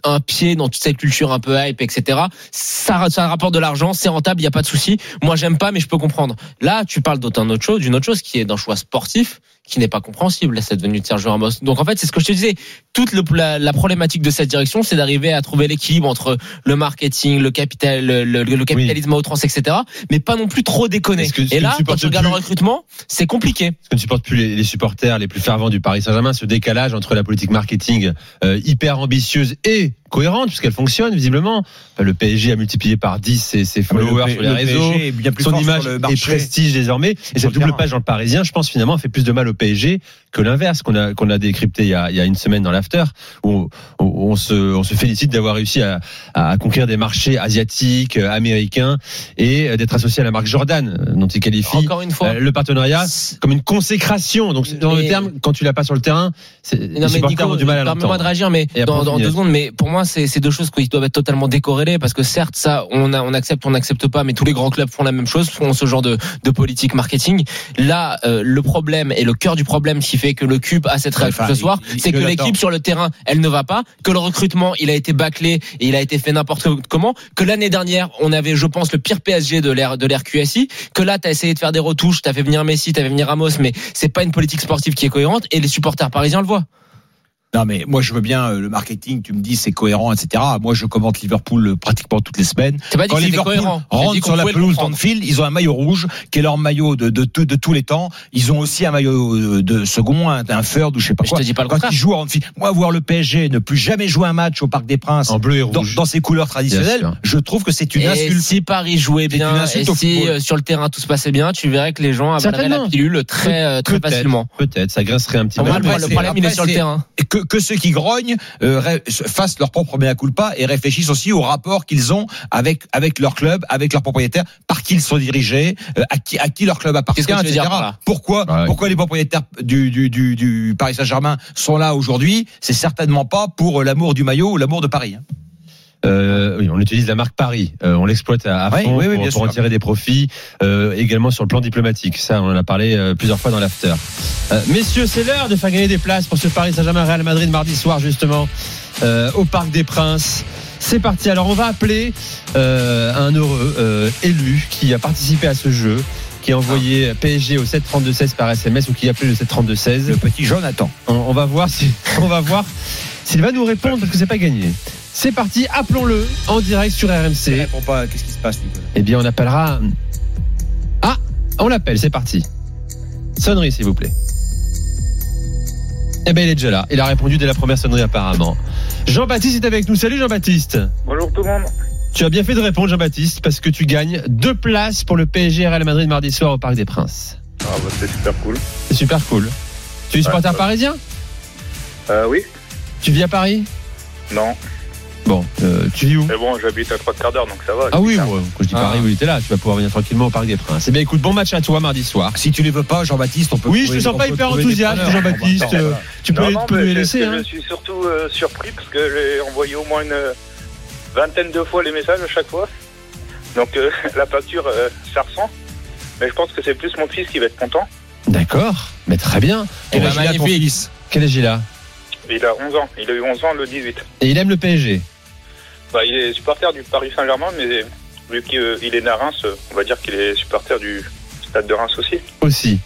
Speaker 5: un pied dans toute cette culture un peu hype, etc. Ça, ça rapporte de l'argent, c'est rentable, il y a pas de souci. Moi, j'aime pas, mais je peux comprendre. Là, tu parles d'autant autre chose, d'une autre chose qui est d'un choix sportif qui n'est pas compréhensible, cette venue de Sergio Ramos. Donc en fait, c'est ce que je te disais. Toute le- la, la problématique de cette direction, c'est d'arriver à trouver l'équilibre entre le marketing, le capital, le, capitalisme à outrance, etc. Mais pas non plus trop déconner.
Speaker 4: Que-
Speaker 5: Et là, quand tu regardes le recrutement, c'est compliqué.
Speaker 4: Parce que ne supporte plus les, les supporters les plus fervents du Paris Saint-Germain, ce décalage entre la politique marketing euh, hyper ambitieuse et cohérente, puisqu'elle fonctionne visiblement. Enfin, le PSG a multiplié par 10 ses, ses followers
Speaker 6: Le
Speaker 4: sur les
Speaker 6: le
Speaker 4: réseaux.
Speaker 6: Est bien plus
Speaker 4: Son image et prestige désormais. Et cette
Speaker 6: le
Speaker 4: double page dans le Parisien, je pense finalement, fait plus de mal au PSG que l'inverse qu'on a qu'on a décrypté il y a, il y a une semaine dans l'after, où on, on se on se félicite d'avoir réussi à, à conquérir des marchés asiatiques, euh, américains et euh, d'être associé à la marque Jordan, euh, dont il qualifie
Speaker 5: Encore une fois.
Speaker 4: le partenariat comme une consécration. Donc dans le terme, quand tu l'as pas sur le terrain, c'est- les
Speaker 5: Non mais
Speaker 4: supporters
Speaker 5: Nico,
Speaker 4: ont du mal à
Speaker 5: permets-moi de réagir, mais dans, deux secondes. Mais pour moi, c'est c'est deux choses qui doivent être totalement décorrélées parce que certes, ça, on, a, on accepte, on n'accepte pas, mais tous les grands clubs font la même chose, font ce genre de, de politique marketing. Là, euh, le problème et le cœur du problème qui fait que le cube a cette réaction
Speaker 6: Enfin,
Speaker 5: ce soir, c'est que l'équipe sur le terrain, elle ne va pas, que le recrutement, il a été bâclé et il a été fait n'importe comment, que l'année dernière, on avait, je pense, le pire PSG de l'ère de l'ère QSI, que là, tu as essayé de faire des retouches, tu as fait venir Messi, tu as fait venir Ramos, mais c'est pas une politique sportive qui est cohérente et les supporters parisiens le voient.
Speaker 6: Non, mais moi, je veux bien euh, le marketing. Tu me dis c'est cohérent, etc. Moi, je commente Liverpool euh, pratiquement toutes les semaines.
Speaker 5: C'est pas dit
Speaker 6: Quand
Speaker 5: que
Speaker 6: Liverpool
Speaker 5: cohérent.
Speaker 6: Rentre sur la pelouse d'Anfield, ils ont un maillot rouge qui est leur maillot de, de, de, de tous les temps. Ils ont aussi un maillot euh, de second, un, un third ou je sais pas
Speaker 5: Mais je
Speaker 6: quoi.
Speaker 5: te dis pas le
Speaker 6: Quand
Speaker 5: contraire.
Speaker 6: ils jouent à Anfield, moi, voir le PSG ne plus jamais jouer un match au Parc des Princes
Speaker 4: En bleu et
Speaker 6: dans,
Speaker 4: rouge.
Speaker 6: dans ses couleurs traditionnelles, je trouve que c'est une
Speaker 5: et
Speaker 6: insulte.
Speaker 5: si Paris jouait bien
Speaker 6: une
Speaker 5: et si euh, sur le terrain tout se passait bien, tu verrais que les gens avaleraient la pilule très euh, très facilement.
Speaker 4: Peut-être, ça grincerait un petit peu.
Speaker 5: le, problème il est sur le terrain.
Speaker 6: Que, que ceux qui grognent euh, fassent leur propre mea culpa et réfléchissent aussi au rapport qu'ils ont avec avec leur club, avec leurs propriétaires, par qui ils sont dirigés, euh, à qui à qui leur club appartient,
Speaker 5: que
Speaker 6: etc. Pourquoi
Speaker 4: Ouais.
Speaker 6: pourquoi les propriétaires du du, du, du Paris Saint-Germain sont là aujourd'hui? C'est certainement pas pour euh, l'amour du maillot ou l'amour de Paris.
Speaker 4: Euh, oui, on utilise la marque Paris. Euh, on l'exploite à, à
Speaker 6: Oui,
Speaker 4: fond
Speaker 6: oui, oui,
Speaker 4: pour, en tirer des profits, euh, également sur le plan diplomatique. Ça, on en a parlé euh, plusieurs fois dans l'after. Euh, messieurs, c'est l'heure de faire gagner des places pour ce Paris Saint-Germain Real Madrid mardi soir justement euh, au Parc des Princes. C'est parti. Alors, on va appeler euh, un heureux euh, élu qui a participé à ce jeu, qui a envoyé PSG au 732-16 par SMS ou qui a appelé le 732-16.
Speaker 6: Le petit Jonathan.
Speaker 4: On, on va voir si, on va voir s'il va nous répondre parce que c'est pas gagné. C'est parti, appelons-le en direct sur RMC.
Speaker 6: répond pas. Qu'est-ce qui se passe, Nicolas?
Speaker 4: Eh bien, on appellera. Ah, on l'appelle, c'est parti. Sonnerie, s'il vous plaît. Eh ben, il est déjà là. Il a répondu dès la première sonnerie, apparemment. Jean-Baptiste est avec nous. Salut, Jean-Baptiste.
Speaker 10: Bonjour tout le monde.
Speaker 4: Tu as bien fait de répondre, Jean-Baptiste, parce que tu gagnes deux places pour le PSG Real Madrid mardi soir au Parc des Princes.
Speaker 10: Ah bah c'est super cool.
Speaker 4: C'est super cool. Tu es supporter
Speaker 10: ouais.
Speaker 4: parisien?
Speaker 10: Euh, oui
Speaker 4: Tu vis à Paris?
Speaker 10: Non.
Speaker 4: Bon, euh, tu vis où
Speaker 10: Mais bon, j'habite à trois quarts d'heure, donc ça va.
Speaker 4: Ah oui, moi, quand je dis Paris, oui, t'es là, tu vas pouvoir venir tranquillement au Parc des Princes. Eh bien, écoute, bon match à toi mardi soir.
Speaker 6: Si tu les veux pas, Jean-Baptiste, on peut.
Speaker 4: Oui, je
Speaker 6: trouver-
Speaker 4: te sens
Speaker 6: on
Speaker 4: pas
Speaker 6: peut
Speaker 4: hyper
Speaker 6: trouver des
Speaker 4: enthousiaste,
Speaker 6: preneurs.
Speaker 4: Jean-Baptiste.
Speaker 6: Bon,
Speaker 4: euh, Tu peux,
Speaker 10: Non,
Speaker 4: tu
Speaker 10: non,
Speaker 4: peux
Speaker 10: mais
Speaker 4: les
Speaker 10: c'est-
Speaker 4: laisser. hein.
Speaker 10: Je suis surtout euh, surpris parce que j'ai envoyé au moins une vingtaine de fois les messages à chaque fois. Donc euh, la euh, ça ressent. Mais je pense que c'est plus mon fils qui va être content.
Speaker 4: D'accord, mais très bien.
Speaker 6: Quel
Speaker 5: Eh ben,
Speaker 6: âge il a, ton
Speaker 5: magnifique.
Speaker 6: fils?
Speaker 4: Quel âge il a?
Speaker 10: Il a 11 ans. Il a eu 11 ans le 18.
Speaker 4: Et il aime le PSG.
Speaker 10: Bah, il est supporter du Paris Saint-Germain, mais vu qu'il il est euh, on va dire qu'il est supporter du stade de Reims aussi.
Speaker 4: Aussi.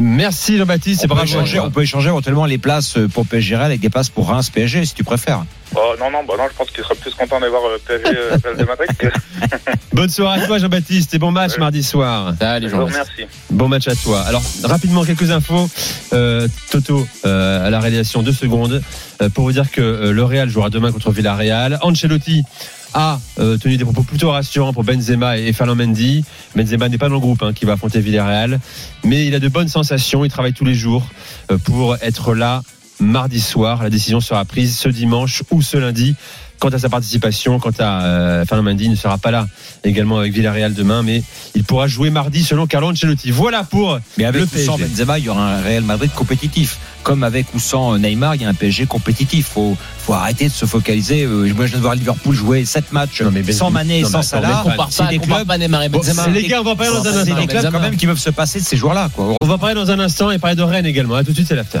Speaker 4: Merci Jean-Baptiste
Speaker 6: on peut, échanger, on peut échanger éventuellement les places pour PSG Real avec des places pour Reims PSG si tu préfères.
Speaker 10: Oh non, non, bah non, je pense qu'il sera plus content d'avoir euh, PSG euh, Real de Madrid que
Speaker 4: Bonne soirée à toi Jean-Baptiste et bon match
Speaker 10: Ouais.
Speaker 4: mardi soir.
Speaker 10: Vous
Speaker 5: Jean.
Speaker 10: remercie.
Speaker 4: Bon match à toi. Alors rapidement quelques infos. Euh, Toto euh, à la réalisation deux secondes euh, pour vous dire que euh, le Real jouera demain contre Villarreal. Ancelotti a euh, tenu des propos plutôt rassurants pour Benzema et Fernand Mendy. Benzema n'est pas dans le groupe hein, qui va affronter Villarreal, mais il a de bonnes sensations. Il travaille tous les jours euh, pour être là mardi soir. La décision sera prise ce dimanche ou ce lundi. Quant à sa participation, quant à euh, Fernand Mendy, il ne sera pas là également avec Villarreal demain, mais il pourra jouer mardi selon Carlo Ancelotti. Voilà pour
Speaker 6: Mais avec
Speaker 4: le
Speaker 6: sans
Speaker 4: PSG.
Speaker 6: Benzema, il y aura un Real Madrid compétitif. Comme avec ou sans Neymar, il y a un PSG compétitif. Faut, faut arrêter de se focaliser. Euh, Moi, je viens de voir Liverpool jouer 7 matchs
Speaker 4: Non, mais Benzema-
Speaker 6: sans Mané et sans Salah. C'est
Speaker 5: pas,
Speaker 6: des clubs.
Speaker 4: les gars, on va parler dans un
Speaker 6: C'est des clubs quand même qui peuvent se passer de ces joueurs-là.
Speaker 4: On va parler dans un instant et parler de Rennes également. À tout de suite, c'est l'after.